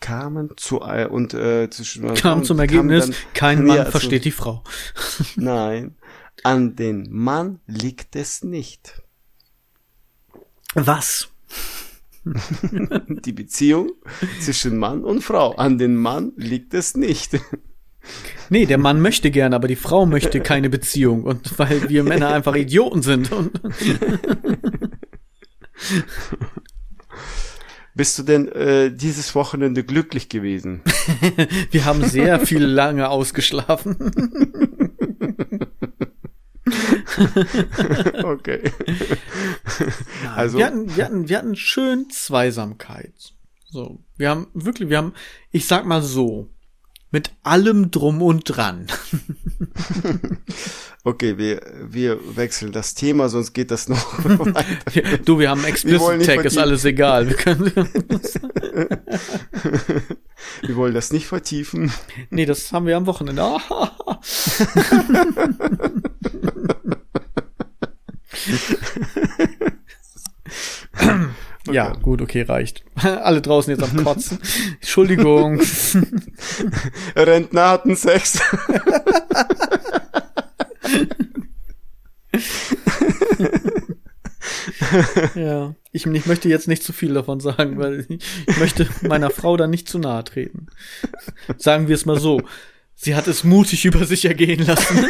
kamen zu äh, und äh, zwischen Mann kam zum Ergebnis, dann, kein Mann ja, versteht die Frau. Nein, an den Mann liegt es nicht. Was? die Beziehung zwischen Mann und Frau. An den Mann liegt es nicht. Nee, der Mann möchte gerne, aber die Frau möchte keine Beziehung. Und weil wir Männer einfach Idioten sind. Bist du denn äh, dieses Wochenende glücklich gewesen? Wir haben sehr viel lange ausgeschlafen. okay. Nein, Also- wir hatten, wir hatten, wir hatten schön Zweisamkeit. So, wir haben wirklich, wir haben, ich sag mal so, mit allem drum und dran. Okay, wir, wir wechseln das Thema, sonst geht das noch weiter. Du, wir haben Explicit Tag, ist alles egal. Wir können, Wir wollen das nicht vertiefen. nee, das haben wir am Wochenende. Ah, Ja, gut, okay, reicht. Alle draußen jetzt am Kotzen. Entschuldigung. Rentner hatten Sex. Ja, ich, ich möchte jetzt nicht zu viel davon sagen, weil ich möchte meiner Frau da nicht zu nahe treten. Sagen wir es mal so. Sie hat es mutig über sich ergehen lassen.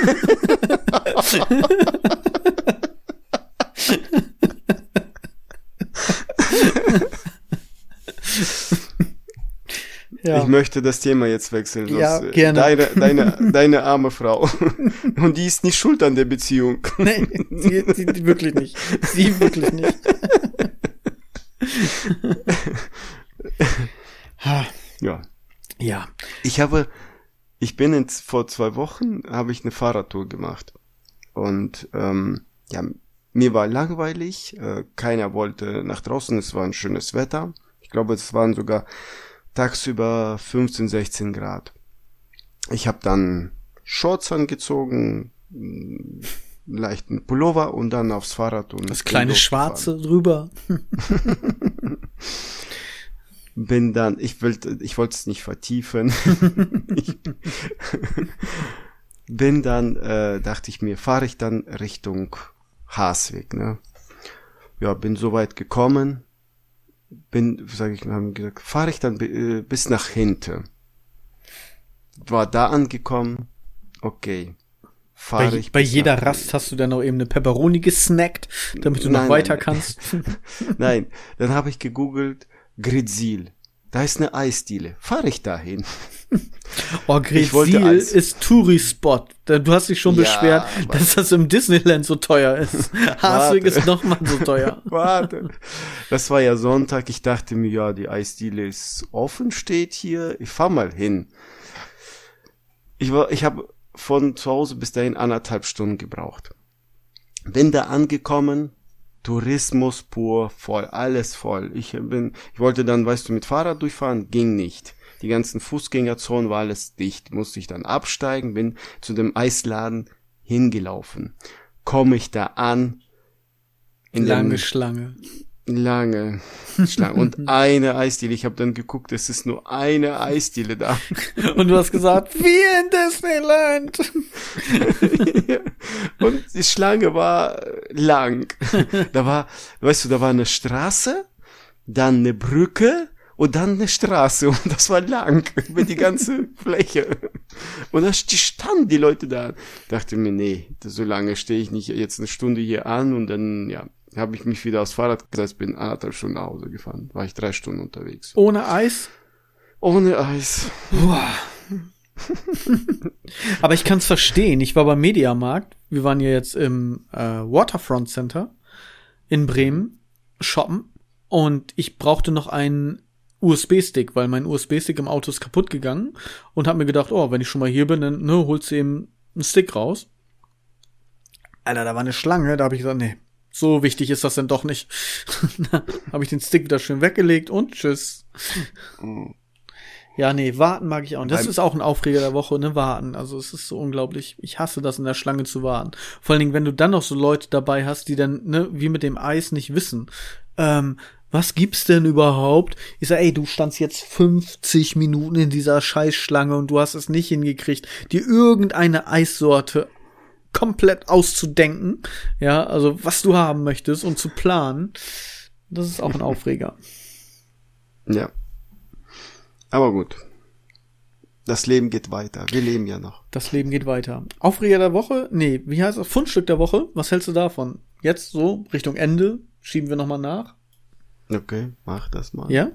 ja. Ich möchte das Thema jetzt wechseln. Ja, äh, gerne. Deine, deine, deine arme Frau. Und die ist nicht schuld an der Beziehung. Nee, sie, sie wirklich nicht. Sie wirklich nicht. Ja. ja. Ich habe, ich bin in, vor zwei Wochen, habe ich eine Fahrradtour gemacht. Und ähm, ja, mir war langweilig, äh, keiner wollte nach draußen, es war ein schönes Wetter. Ich glaube, es waren sogar tagsüber 15, 16 Grad. Ich habe dann Shorts angezogen, einen leichten Pullover und dann aufs Fahrrad und Das kleine. Schwarze drüber. bin dann, ich wollte, ich wollte es nicht vertiefen. ich bin dann, äh, dachte ich mir, fahre ich dann Richtung Haasweg, ne? Ja, bin so weit gekommen, bin, sage ich mal, haben gesagt, fahre ich dann äh, bis nach hinten. War da angekommen, okay. Fahre Bei, ich bei jeder Rast hast du dann noch eben eine Pepperoni gesnackt, damit du noch Nein, weiter nein. kannst. Nein, dann habe ich gegoogelt, Grizzil. Da ist eine Eisdiele. Fahre ich dahin? Oh, Ich wollte Grezil Eis. ist Touri-Spot. Du hast dich schon Ja, beschwert, dass das im Disneyland so teuer ist. Harswig ist noch mal so teuer. Warte. Das war ja Sonntag. Ich dachte mir, ja, die Eisdiele ist offen, steht hier. Ich fahr mal hin. Ich war, ich habe von zu Hause bis dahin anderthalb Stunden gebraucht. Bin da angekommen, Tourismus pur, voll, alles voll. Ich bin, ich wollte dann, weißt du, mit Fahrrad durchfahren, ging nicht. Die ganzen Fußgängerzonen war alles dicht. Musste ich dann absteigen, bin zu dem Eisladen hingelaufen. Komme ich da an, in Lange dem Schlange. Lange Schlange. Und eine Eisdiele. Ich habe dann geguckt, es ist nur eine Eisdiele da. Und du hast gesagt, wie in Disneyland. Und die Schlange war lang. Da war, weißt du, da war eine Straße, dann eine Brücke und dann eine Straße. Und das war lang über die ganze Fläche. Und da st- standen die Leute da. Dachte mir, nee, so lange stehe ich nicht jetzt eine Stunde hier an und dann, ja, habe ich mich wieder aufs Fahrrad gesetzt, bin anderthalb Stunden nach Hause gefahren. War ich drei Stunden unterwegs. Ohne Eis. Ohne Eis. Aber ich kann es verstehen. Ich war beim Mediamarkt. Wir waren ja jetzt im äh, Waterfront Center in Bremen shoppen und ich brauchte noch einen USB-Stick, weil mein USB-Stick im Auto ist kaputt gegangen und habe mir gedacht, oh, wenn ich schon mal hier bin, dann ne, holst du eben einen Stick raus. Alter, da war eine Schlange, da habe ich gesagt, nee, so wichtig ist das denn doch nicht. habe ich den Stick wieder schön weggelegt und tschüss. Ja, nee, warten mag ich auch. nicht. Das ist auch ein Aufreger der Woche, ne, warten. Also es ist so unglaublich. Ich hasse das in der Schlange zu warten. Vor allen Dingen, wenn du dann noch so Leute dabei hast, die dann, ne, wie mit dem Eis nicht wissen. Ähm, was gibt's denn überhaupt? Ich sag, ey, du standst jetzt 50 Minuten in dieser Scheißschlange und du hast es nicht hingekriegt, dir irgendeine Eissorte komplett auszudenken. Ja, also was du haben möchtest und zu planen. Das ist auch ein Aufreger. Ja. Aber gut. Das Leben geht weiter. Wir leben ja noch. Das Leben geht weiter. Aufreger der Woche? Nee, wie heißt das? Fundstück der Woche? Was hältst du davon? Jetzt so, Richtung Ende, schieben wir nochmal nach. Okay, mach das mal. Ja?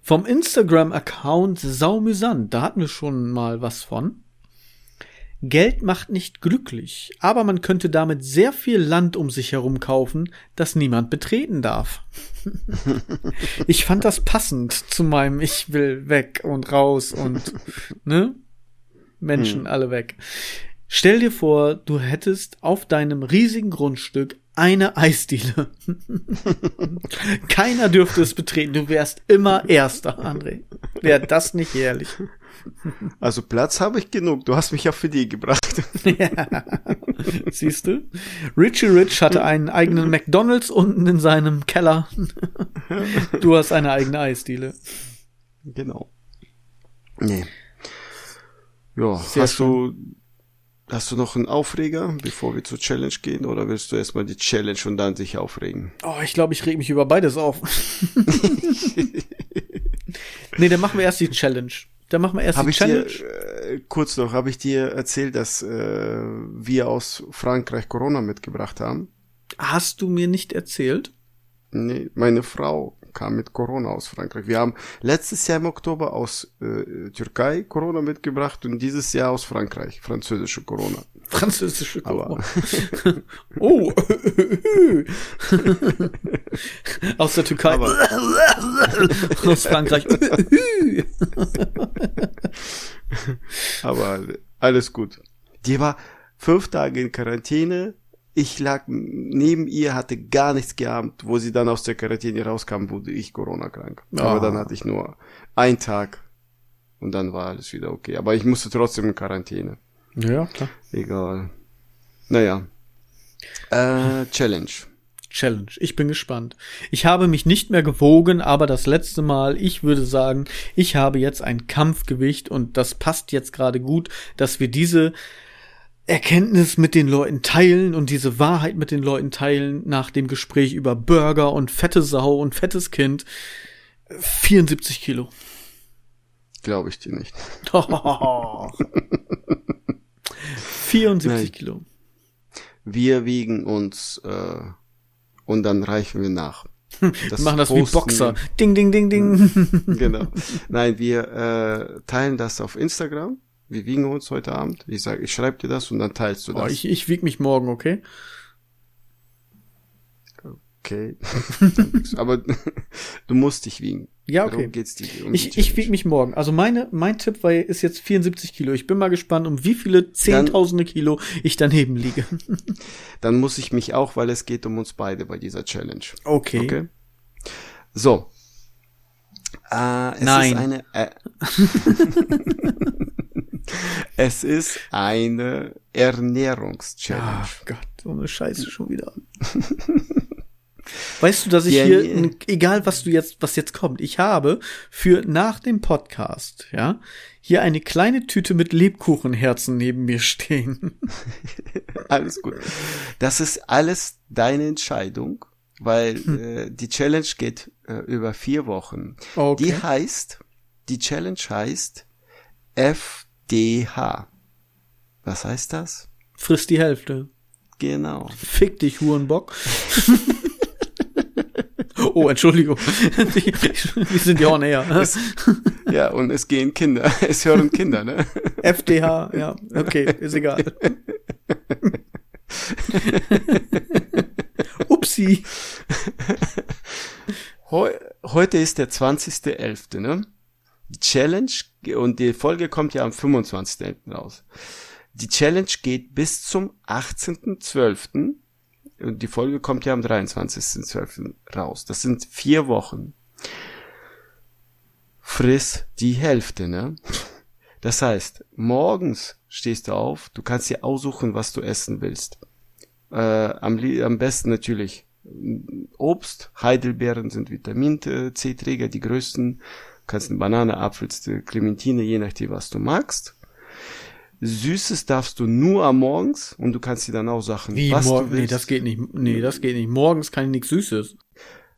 Vom Instagram-Account Saumüsant, da hatten wir schon mal was von. Geld macht nicht glücklich, aber man könnte damit sehr viel Land um sich herum kaufen, das niemand betreten darf. ich fand das passend zu meinem Ich will weg und raus und ne? Menschen hm. alle weg. Stell dir vor, du hättest auf deinem riesigen Grundstück eine Eisdiele. Keiner dürfte es betreten. Du wärst immer Erster, André. Wäre das nicht ehrlich? Also Platz habe ich genug. Du hast mich auf Idee gebracht. ja. Siehst du? Richie Rich hatte einen eigenen McDonalds unten in seinem Keller. Du hast eine eigene Eisdiele. Genau. Nee. Ja, Sehr hast schön. du Hast du noch einen Aufreger, bevor wir zur Challenge gehen, oder willst du erstmal die Challenge und dann sich aufregen? Oh, ich glaube, ich reg mich über beides auf. nee, dann machen wir erst die Challenge. Dann machen wir erst hab die Challenge. Dir, äh, kurz noch, habe ich dir erzählt, dass äh, wir aus Frankreich Corona mitgebracht haben? Hast du mir nicht erzählt? Nee, meine Frau kam mit Corona aus Frankreich. Wir haben letztes Jahr im Oktober aus äh, Türkei Corona mitgebracht und dieses Jahr aus Frankreich französische Corona. Französische Corona. oh. aus der Türkei. Aus Frankreich. Aber alles gut. Die war fünf Tage in Quarantäne, ich lag neben ihr, hatte gar nichts gehabt. Wo sie dann aus der Quarantäne rauskam, wurde ich Corona krank. Oh. Aber dann hatte ich nur einen Tag und dann war alles wieder okay. Aber ich musste trotzdem in Quarantäne. Ja, klar. Egal. Naja. Äh, Challenge. Challenge. Ich bin gespannt. Ich habe mich nicht mehr gewogen, aber das letzte Mal, ich würde sagen, ich habe jetzt ein Kampfgewicht und das passt jetzt gerade gut, dass wir diese Erkenntnis mit den Leuten teilen und diese Wahrheit mit den Leuten teilen nach dem Gespräch über Burger und fette Sau und fettes Kind. 74 Kilo. Glaube ich dir nicht. 74 Nein. Kilo. Wir wiegen uns äh, und dann reichen wir nach. Das wir machen das wie Boxer. Ding, ding, ding, ding. genau. Nein, wir äh, teilen das auf Instagram wir wiegen uns heute Abend. Ich sage, ich schreibe dir das und dann teilst du das. Oh, ich, ich wieg mich morgen, okay? Okay. Aber du musst dich wiegen. Ja, okay. Darum geht's dir, um ich ich wieg mich morgen. Also meine, mein Tipp war, ist jetzt 74 Kilo. Ich bin mal gespannt, um wie viele Zehntausende Kilo ich daneben liege. dann muss ich mich auch, weil es geht um uns beide bei dieser Challenge. Okay. Okay. So. Äh, es Nein. ist eine. Äh, Es ist eine Ernährungschallenge. Ach Gott, so eine Scheiße schon wieder. Weißt du, dass ich ja, hier, ja. egal was du jetzt, was jetzt kommt, ich habe für nach dem Podcast, ja, hier eine kleine Tüte mit Lebkuchenherzen neben mir stehen. alles gut. Das ist alles deine Entscheidung, weil hm. äh, die Challenge geht äh, über vier Wochen. Okay. Die heißt, die Challenge heißt F DH. Was heißt das? Frisst die Hälfte. Genau. Fick dich, Hurenbock. oh, Entschuldigung. Wir sind ja on air. Es, ja, und es gehen Kinder. Es hören Kinder, ne? FDH, ja. Okay, ist egal. Upsi. Heute ist der 20.11., ne? Die Challenge und die Folge kommt ja am 25. raus. Die Challenge geht bis zum 18.12. die Folge kommt ja am 23.12. raus. Das sind vier Wochen. Friss die Hälfte, ne? Das heißt, morgens stehst du auf, du kannst dir aussuchen, was du essen willst. Äh, am, am besten natürlich Obst, Heidelbeeren sind Vitamin C-Träger, die größten kannst eine Banane, Apfel, Clementine, je nachdem, was du magst. Süßes darfst du nur am morgens und du kannst dir dann auch Sachen, Wie, was willst. Nee, das geht nicht. Nee, das geht nicht. Morgens kann ich nichts Süßes.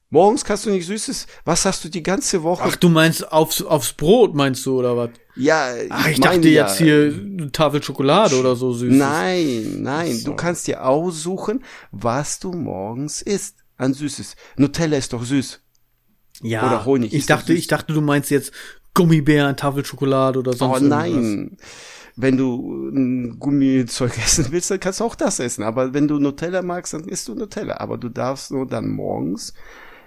Morgens kannst du nichts Süßes. Was hast du die ganze Woche? Ach, du meinst aufs, aufs Brot, meinst du, oder was? Ja, Ach, ich, ich dachte ja, jetzt hier eine Tafel Schokolade oder so süß. Nein, nein, so. du kannst dir aussuchen, was du morgens isst an Süßes. Nutella ist doch süß. Ja, Oder Honig. Ich dachte, süß. ich dachte, du meinst jetzt Gummibären, Tafelschokolade oder sonst Oh irgendwas. Wenn du ein Gummizeug essen willst, dann kannst du auch das essen. Aber wenn du Nutella magst, dann isst du Nutella. Aber du darfst nur dann morgens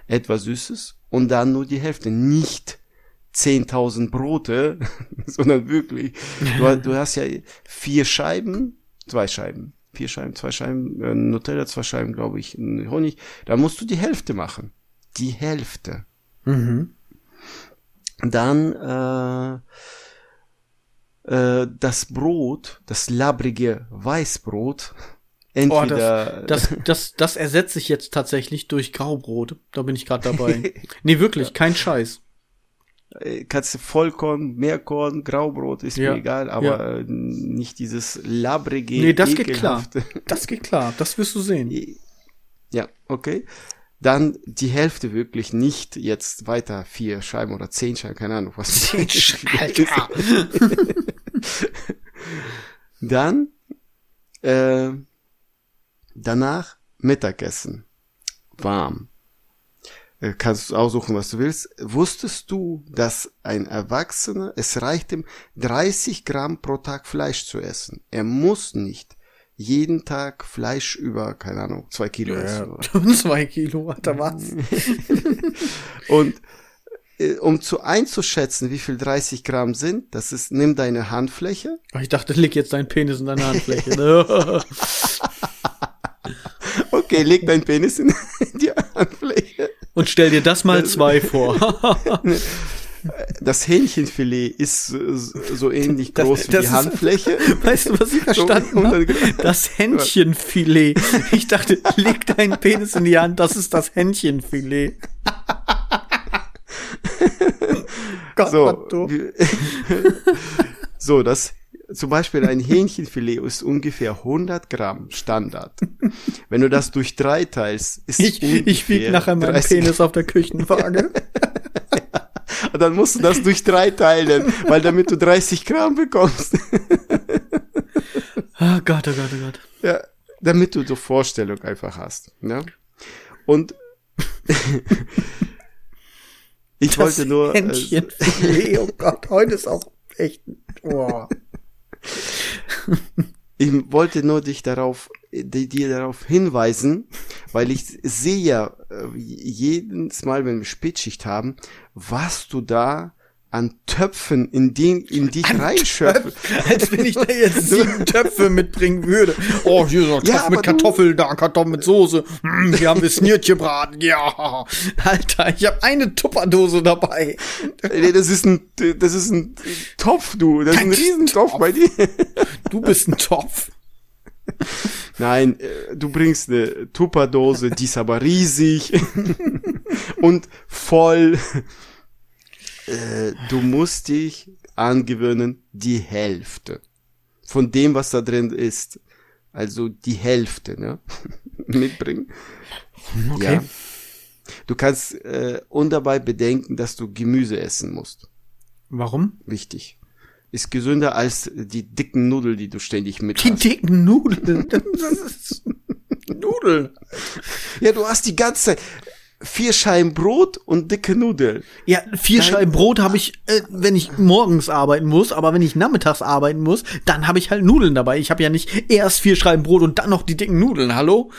etwas Süßes und dann nur die Hälfte. Nicht 10.000 Brote, sondern wirklich. Du, du hast ja vier Scheiben, zwei Scheiben. Vier Scheiben, zwei Scheiben äh, Nutella, zwei Scheiben, glaube ich, Honig. Da musst du die Hälfte machen. Die Hälfte. Mhm. Dann äh, äh, das Brot, das labbrige Weißbrot, Oh, entweder das, das, das, das ersetze ich jetzt tatsächlich durch Graubrot. Da bin ich gerade dabei. nee, wirklich, kein Scheiß. äh, kannst du Vollkorn, Mehrkorn, Graubrot, ist Ja, mir egal, aber ja. äh, nicht dieses labbrige, Nee, das geht klar. ekelhafte. Das geht klar. Das wirst du sehen. Ja, okay. Dann die Hälfte wirklich nicht jetzt weiter vier Scheiben oder zehn Scheiben, keine Ahnung, was. Alter. Dann äh, danach Mittagessen. Warm. Äh, Kannst du aussuchen, was du willst. Wusstest du, dass ein Erwachsener, es reicht ihm 30 Gramm pro Tag Fleisch zu essen. Er muss nicht jeden Tag Fleisch über, keine Ahnung, zwei Kilo essen. oder? Zwei Kilo, Alter, was? Und äh, um zu einzuschätzen, wie viel 30 Gramm sind, das ist, nimm deine Handfläche, Ich dachte, leg jetzt deinen Penis in deine Handfläche. ne? okay, leg dein Penis in die Handfläche. Und stell dir das mal zwei vor. Das Hähnchenfilet ist so, so ähnlich Das- groß wie das die ist- Handfläche. Weißt du, was ich verstanden habe? 100 Gramm. Das Händchenfilet. Ich dachte, leg deinen Penis in die Hand, das ist das Händchenfilet. Gott, So, so, das zum Beispiel ein Hähnchenfilet ist ungefähr 100 Gramm Standard. Wenn du das durch drei teilst, ist Ich, ich wieg ungefähr nachher meinen 30 Penis auf der Küchenwaage. Dann musst du das durch drei teilen, weil damit du 30 Gramm bekommst. Oh Gott, oh Gott, oh Gott. Ja, damit du so Vorstellung einfach hast. Ja? Und ich Das wollte nur. äh, Händchenfilet, oh Gott, heute ist auch echt. Oh. Ich wollte nur dich darauf, dir darauf hinweisen, weil ich sehe ja äh, jedes Mal, wenn wir Spätschicht haben, was du da an Töpfen in den, in dich reinschöpfst. Als wenn ich da jetzt sieben Töpfe mitbringen würde. Oh, hier ist noch Topf Ja, mit Kartoffeln, da Kartoffeln mit Soße. Hm, hier haben wir Snirtgebraten. Ja. Alter, ich habe eine Tupperdose dabei. Nee, das ist ein, das ist ein Topf, du. Das ist ein Riesentopf Topf. bei dir. Du bist ein Topf. Nein, äh, du bringst eine Tupperdose, die ist aber riesig und voll. Äh, Du musst dich angewöhnen, die Hälfte von dem, was da drin ist, also die Hälfte, ne, mitbringen. Okay. Ja. Du kannst äh, und dabei bedenken, dass du Gemüse essen musst. Warum? Wichtig. Ist gesünder als die dicken Nudeln, die du ständig mit Die hast. dicken Nudeln. Das ist Nudeln. Ja, du hast die ganze Zeit vier Scheiben Brot und dicke Nudeln. Ja, vier Dein- Scheiben Brot habe ich, äh, wenn ich morgens arbeiten muss, aber wenn ich nachmittags arbeiten muss, dann habe ich halt Nudeln dabei. Ich habe ja nicht erst vier Scheiben Brot und dann noch die dicken Nudeln. Hallo?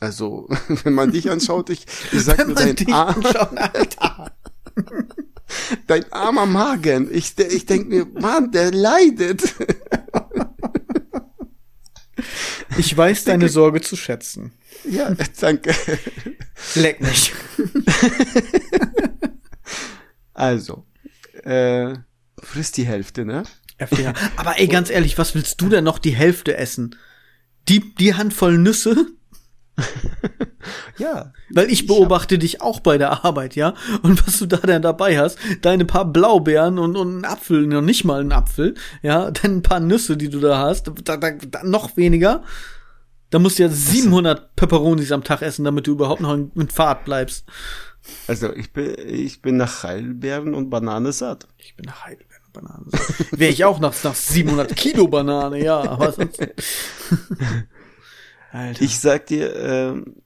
Also, wenn man dich anschaut, ich, ich sag Wenn nur, dein, dich Arm, anschaut, Alter. dein armer Magen. Ich, ich denk mir, Mann, der leidet. Ich weiß deine Sorge zu schätzen. Ja, danke. Leck mich. Also, äh, frisst die Hälfte, ne? FDH. Aber ey, ganz ehrlich, was willst du denn noch die Hälfte essen? Die, die Handvoll Nüsse? Ja. Weil ich beobachte dich auch bei der Arbeit, ja? Und was du da denn dabei hast, deine paar Blaubeeren und, und einen Apfel, noch nicht mal einen Apfel, ja? Dann ein paar Nüsse, die du da hast, da, da, da noch weniger. Da musst du ja 700 Peperonis am Tag essen, damit du überhaupt noch in- mit Fahrt bleibst. Also, ich bin, ich bin nach Heidelbeeren und Banane satt. Ich bin nach Heidelberg und Banane. Wäre ich auch nach, nach 700 Kilo Banane, ja. Aber sonst. Alter. Ich sag dir, ähm,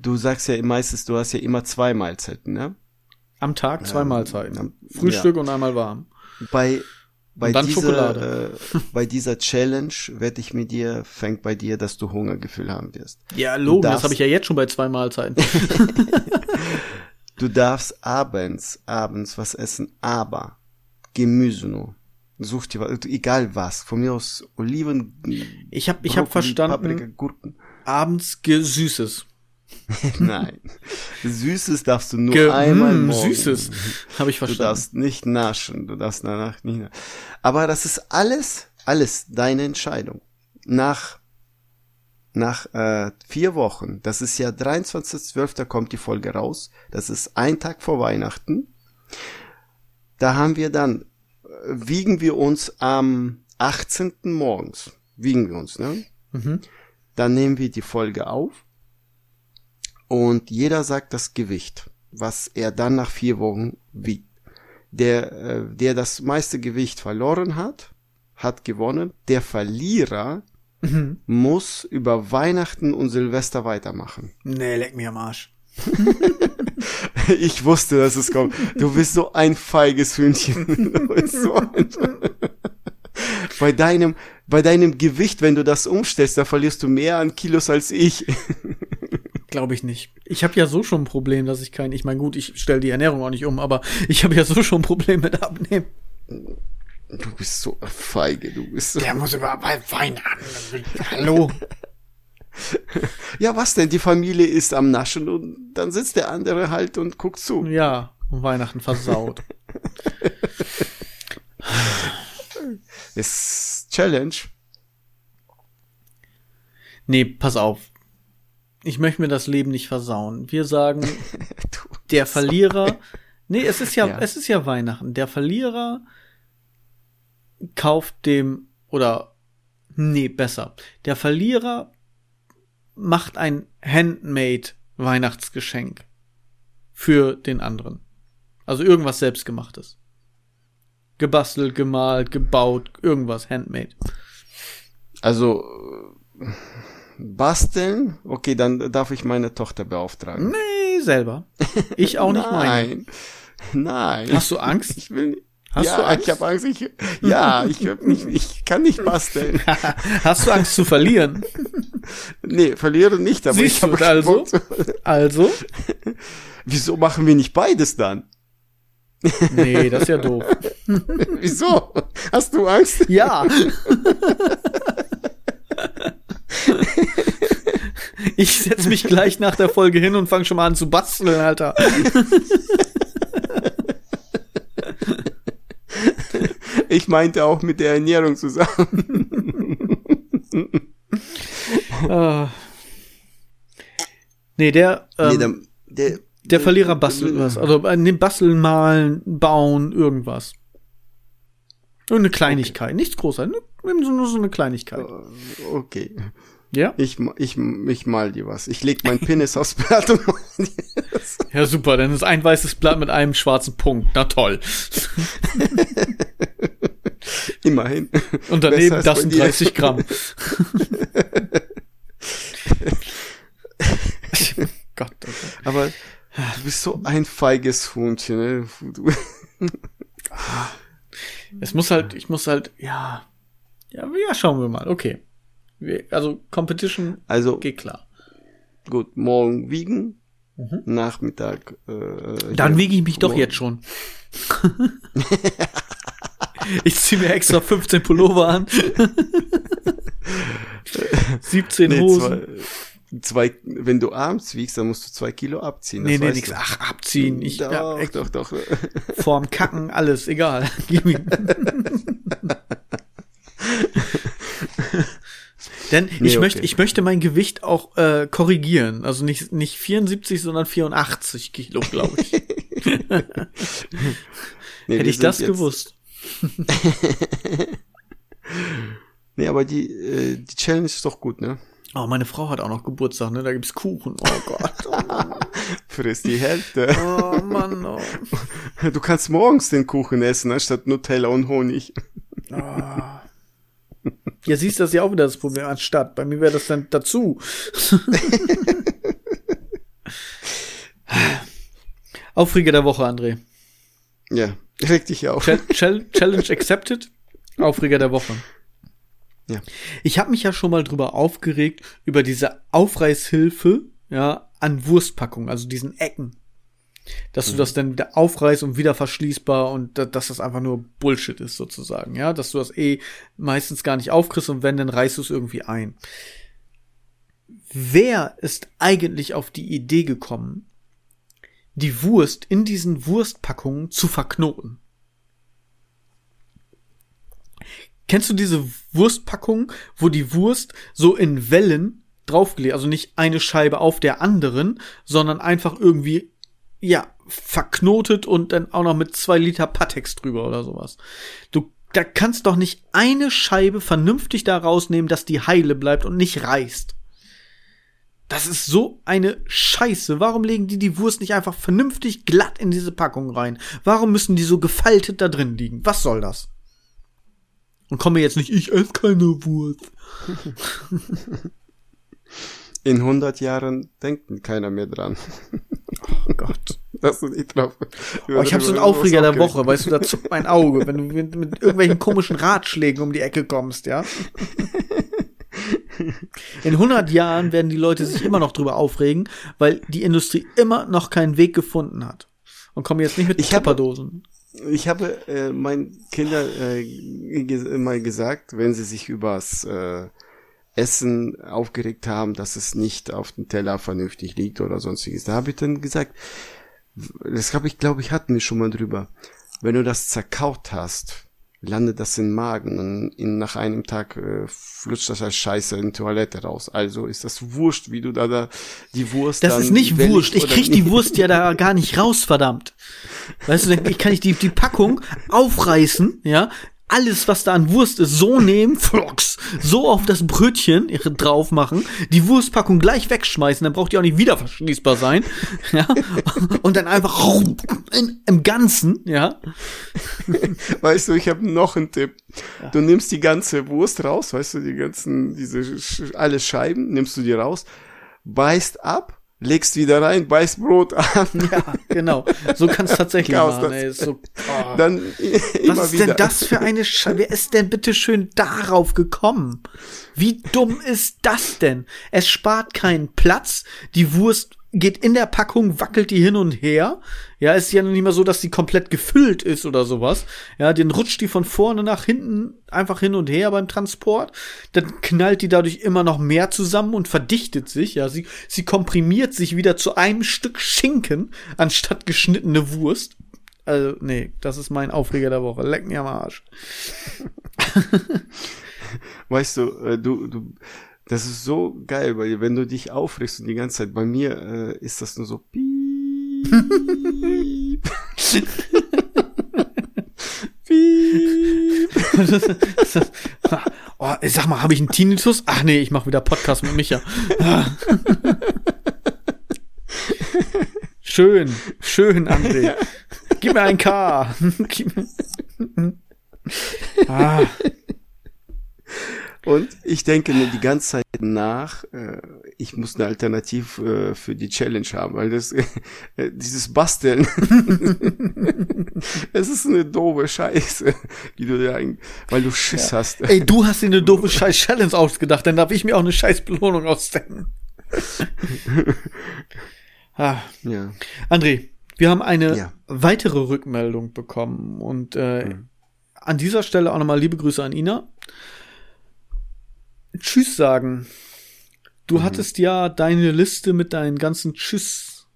du sagst ja meistens, du hast ja immer zwei Mahlzeiten, ne? Am Tag zwei Ähm, Mahlzeiten. am- Frühstück und einmal warm. Bei, bei, dieser, Schokolade. Äh, bei dieser Challenge wette ich mit dir, fängt bei dir, dass du Hungergefühl haben wirst. Ja, Logen, das habe ich ja jetzt schon bei zwei Mahlzeiten. Du darfst abends, abends was essen, aber Gemüse nur. Such dir was, egal was. Von mir aus Oliven, Ich habe ich hab verstanden, Paprika, Gurken. abends Gesüßes. Nein. Süßes darfst du nur Ge einmal mm, morgen. Süßes. Habe ich Du verstanden. darfst nicht naschen, du darfst danach nicht naschen. Aber das ist alles, alles deine Entscheidung. Nach, nach äh, vier Wochen, das ist ja 23.12. kommt die Folge raus, das ist ein Tag vor Weihnachten. Da haben wir dann, äh, wiegen wir uns am 18. morgens, wiegen wir uns, ne? Mhm. Dann nehmen wir die Folge auf und jeder sagt das Gewicht, was er dann nach vier Wochen wiegt. Der, äh, der das meiste Gewicht verloren hat, hat gewonnen. Der Verlierer Mhm. muss über Weihnachten und Silvester weitermachen. Nee, leck mir am Arsch. Ich wusste, dass es kommt. Du bist so ein feiges Hühnchen. So ein bei deinem, bei deinem Gewicht, wenn du das umstellst, da verlierst du mehr an Kilos als ich. Glaube ich nicht. Ich habe ja so schon ein Problem, dass ich kein, ich meine gut, ich stelle die Ernährung auch nicht um, aber ich habe ja so schon ein Problem mit Abnehmen. Du bist so feige, du bist so. Der muss überhaupt Wein an. Hallo. Ja, was denn? Die Familie ist am Naschen und dann sitzt der andere halt und guckt zu. Ja, Weihnachten versaut. Ist Challenge. Nee, pass auf. Ich möchte mir das Leben nicht versauen. Wir sagen, der Verlierer. Nee, es ist ja, Ja. es ist ja Weihnachten. Der Verlierer kauft dem oder nee, besser. Der Verlierer macht ein Handmade Weihnachtsgeschenk für den anderen. Also irgendwas selbstgemachtes. Gebastelt, gemalt, gebaut, irgendwas handmade. also, basteln? Okay, dann darf ich meine Tochter beauftragen. Nee, selber. Ich auch nicht meine. Nein. Nein. Hast du Angst? Ich will nicht. Hast ja, du Angst? ich habe Angst. Ich, ja, ich, nicht, ich kann nicht basteln. Hast du Angst zu verlieren? Nee, verliere nicht, aber Siehst ich du, also? Also? Wieso machen wir nicht beides dann? Nee, das ist ja doof. Wieso? Hast du Angst? Ja. Ich setz mich gleich nach der Folge hin und fange schon mal an zu basteln, Alter. Ich meinte auch mit der Ernährung zusammen. Ah. Nee, der, ähm, nee, der, der, der Verlierer bastelt was. Also äh, nee, basteln, malen, bauen, irgendwas. Irgendeine Kleinigkeit. Nichts Großartiges. Nur nur so eine Kleinigkeit. Okay. Ja? Ich, ich, ich mal dir was. Ich leg mein Penis aufs Blatt und mal dir das. Ja, super. Dann ist ein weißes Blatt mit einem schwarzen Punkt. Na toll. Immerhin. Und daneben Besser das sind dir. 30 Gramm. Gott, oh Gott. Aber du bist so ein feiges Hundchen. Ne? Du, Es muss halt, ich muss halt, ja. Ja, ja, schauen wir mal. Okay. Also Competition also geht klar. gut, morgen wiegen, Nachmittag. Äh, Mhm. Dann wiege ich mich doch morgen- jetzt schon. ich ziehe mir extra 15 Pullover an. 17 Nee, Hosen. zwei, zwei, wenn du abends wiegst, dann musst du zwei Kilo abziehen. das nee, nee, nix. du. Ach, abziehen. Ich, doch, ja, echt, doch, doch. vorm Kacken, alles, egal. Gib. Denn Nee, ich okay. möchte, ich möchte mein Gewicht auch äh, korrigieren. Also nicht, nicht 74, sondern 84 Kilo, glaube ich. Nee, Hätte ich das gewusst. Nee, aber die, äh, die Challenge ist doch gut, ne? Oh, meine Frau hat auch noch Geburtstag, ne? Da gibt's Kuchen. Oh Gott. Oh Mann. Frisst die Hälfte. Oh Mann. Oh. Du kannst morgens den Kuchen essen, anstatt Nutella und Honig. Ja, siehst du, das ist ja auch wieder das Problem anstatt. Bei mir wäre das dann dazu. Aufreger der Woche, André. Ja, reg dich auf. Challenge accepted. Aufreger der Woche. Ja. Ich habe mich ja schon mal drüber aufgeregt, über diese Aufreißhilfe, ja, an Wurstpackungen, also diesen Ecken, dass mhm. du das dann aufreißt und wieder verschließbar und da, dass das einfach nur Bullshit ist, sozusagen, ja, dass du das eh meistens gar nicht aufkriegst und wenn, dann reißt du es irgendwie ein. Wer ist eigentlich auf die Idee gekommen, die Wurst in diesen Wurstpackungen zu verknoten? Kennst du diese Wurstpackung, wo die Wurst so in Wellen draufgelegt, also nicht eine Scheibe auf der anderen, sondern einfach irgendwie, ja, verknotet und dann auch noch mit zwei Liter Patex drüber oder sowas. Du, da kannst doch nicht eine Scheibe vernünftig da rausnehmen, dass die heile bleibt und nicht reißt. Das ist so eine Scheiße. Warum legen die die Wurst nicht einfach vernünftig glatt in diese Packung rein? Warum müssen die so gefaltet da drin liegen? Was soll das? Und komme jetzt nicht, ich esse keine Wurst. In 100 Jahren denkt keiner mehr dran. Oh Gott. Das ist nicht drauf. Oh, ich habe so einen Aufreger der Woche, weißt du, da zuckt mein Auge, wenn du mit, mit irgendwelchen komischen Ratschlägen um die Ecke kommst, ja? In 100 Jahren werden die Leute sich immer noch drüber aufregen, weil die Industrie immer noch keinen Weg gefunden hat. Und kommen jetzt nicht mit Tupperdosen ich habe äh, meinen Kindern äh, mal gesagt, wenn sie sich übers äh, Essen aufgeregt haben, dass es nicht auf dem Teller vernünftig liegt oder sonstiges. Da habe ich dann gesagt, das habe ich, glaube ich, hatten wir schon mal drüber. Wenn du das zerkaut hast, landet das im Magen und in, nach einem Tag äh, flutscht das als Scheiße in die Toilette raus. Also ist das wurscht, wie du da, da die Wurst. Das ist nicht wurscht. Ich krieg die Wurst ja da gar nicht raus, verdammt. Weißt du, ich kann ich die, die Packung aufreißen, ja, alles, was da an Wurst ist, so nehmen, flocks, so auf das Brötchen drauf machen, die Wurstpackung gleich wegschmeißen, dann braucht die auch nicht wieder verschließbar sein, ja, und dann einfach in, im Ganzen, ja. Weißt du, ich habe noch einen Tipp. Du nimmst die ganze Wurst raus, weißt du, die ganzen, diese, alle Scheiben, nimmst du die raus, beißt ab, legst wieder rein, beißt Brot an. Ja, genau. So kannst du tatsächlich Chaos, machen. Ey. So, oh. Dann Was ist wieder. denn das für eine Scheiße? Wer ist denn bitte schön darauf gekommen? Wie dumm ist das denn? Es spart keinen Platz. Die Wurst geht in der Packung, wackelt die hin und her. Ja, ist ja nicht mehr so, dass die komplett gefüllt ist oder sowas. Ja, den rutscht die von vorne nach hinten einfach hin und her beim Transport. Dann knallt die dadurch immer noch mehr zusammen und verdichtet sich. Ja, sie, sie komprimiert sich wieder zu einem Stück Schinken anstatt geschnittene Wurst. Also, nee, das ist mein Aufreger der Woche. Leck mir am Arsch. weißt du, äh, du, du, das ist so geil, weil wenn du dich aufregst und die ganze Zeit, bei mir äh, ist das nur so piep. Piep. oh, sag mal, habe ich einen Tinnitus? Ach nee, ich mache wieder Podcast mit Micha. schön, schön, André. Gib mir ein K. ah. Und ich denke mir die ganze Zeit nach, äh, ich muss eine Alternative äh, für die Challenge haben, weil das äh, dieses Basteln, es ist eine doofe Scheiße, die du da, weil du Schiss ja. hast. Ey, du hast dir eine doofe Scheiß Challenge ausgedacht, dann darf ich mir auch eine Scheiß Belohnung ausdenken. ah. Ja. André, wir haben eine ja. weitere Rückmeldung bekommen und äh, mhm. an dieser Stelle auch nochmal liebe Grüße an Ina. Tschüss sagen. Du mhm. hattest ja deine Liste mit deinen ganzen Tschüss.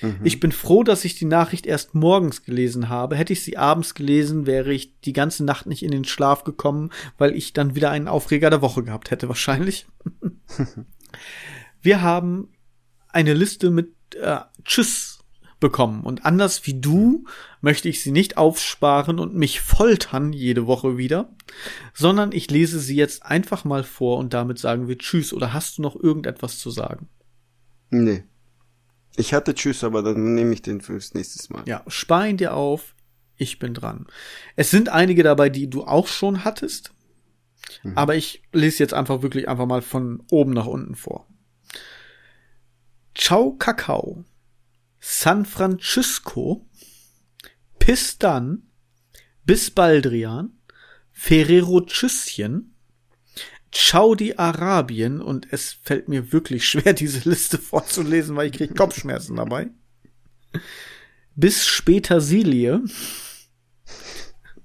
Mhm. Ich bin froh, dass ich die Nachricht erst morgens gelesen habe. Hätte ich sie abends gelesen, wäre ich die ganze Nacht nicht in den Schlaf gekommen, weil ich dann wieder einen Aufreger der Woche gehabt hätte, wahrscheinlich. Wir haben eine Liste mit äh, Tschüss bekommen. Und anders wie du möchte ich sie nicht aufsparen und mich foltern jede Woche wieder, sondern ich lese sie jetzt einfach mal vor und damit sagen wir Tschüss. Oder hast du noch irgendetwas zu sagen? Nee. Ich hatte Tschüss, aber dann nehme ich den fürs nächste Mal. Ja, spar ihn dir auf. Ich bin dran. Es sind einige dabei, die du auch schon hattest. Mhm. Aber ich lese jetzt einfach wirklich einfach mal von oben nach unten vor. Ciao Kakao San Francisco, Pistan, bis Baldrian, Ferrero Tschüsschen, Saudi-Arabien und es fällt mir wirklich schwer, diese Liste vorzulesen, weil ich kriege Kopfschmerzen dabei. Bis später Silie.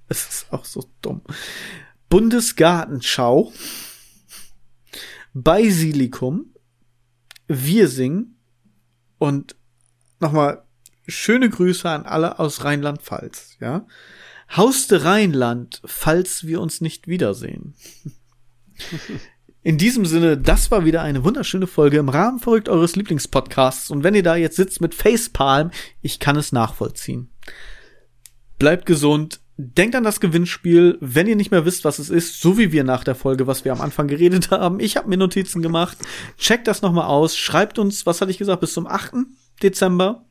Es ist auch so dumm. Bundesgartenschau. Basilikum. Wirsing. Und nochmal schöne Grüße an alle aus Rheinland-Pfalz, ja. Haus de Rheinland, falls wir uns nicht wiedersehen. In diesem Sinne, das war wieder eine wunderschöne Folge im Rahmen verrückt eures Lieblingspodcasts. Und wenn ihr da jetzt sitzt mit Facepalm, ich kann es nachvollziehen. Bleibt gesund. Denkt an das Gewinnspiel, wenn ihr nicht mehr wisst, was es ist, so wie wir nach der Folge, was wir am Anfang geredet haben. Ich habe mir Notizen gemacht. Checkt das nochmal aus. Schreibt uns, was hatte ich gesagt, bis zum 8. Dezember.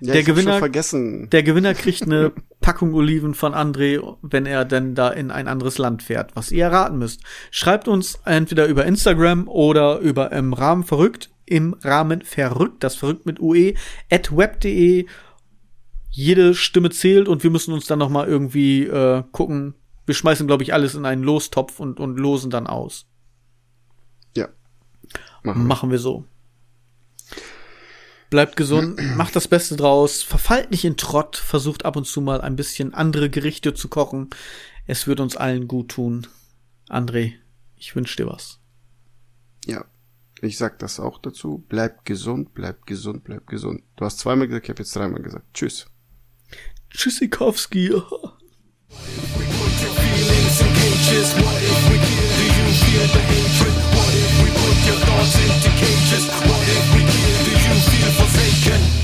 Ja, der Gewinner, vergessen. der Gewinner kriegt eine Packung Oliven von André, wenn er denn da in ein anderes Land fährt, was ihr erraten müsst. Schreibt uns entweder über Instagram oder über im Rahmen verrückt, im Rahmen verrückt, das verrückt mit UE, at web.de. Jede Stimme zählt und wir müssen uns dann noch mal irgendwie äh, gucken. Wir schmeißen, glaube ich, alles in einen Lostopf und, und losen dann aus. Ja. Machen Machen wir so. Bleibt gesund, macht das Beste draus, verfallt nicht in Trott, versucht ab und zu mal ein bisschen andere Gerichte zu kochen. Es wird uns allen gut tun. André, ich wünsche dir was. Ja, ich sag das auch dazu. Bleibt gesund, bleibt gesund, bleibt gesund. Du hast zweimal gesagt, ich habe jetzt dreimal gesagt. Tschüss. Tschüssikowski. What if your thoughts into cages? What if we give you you forsaken.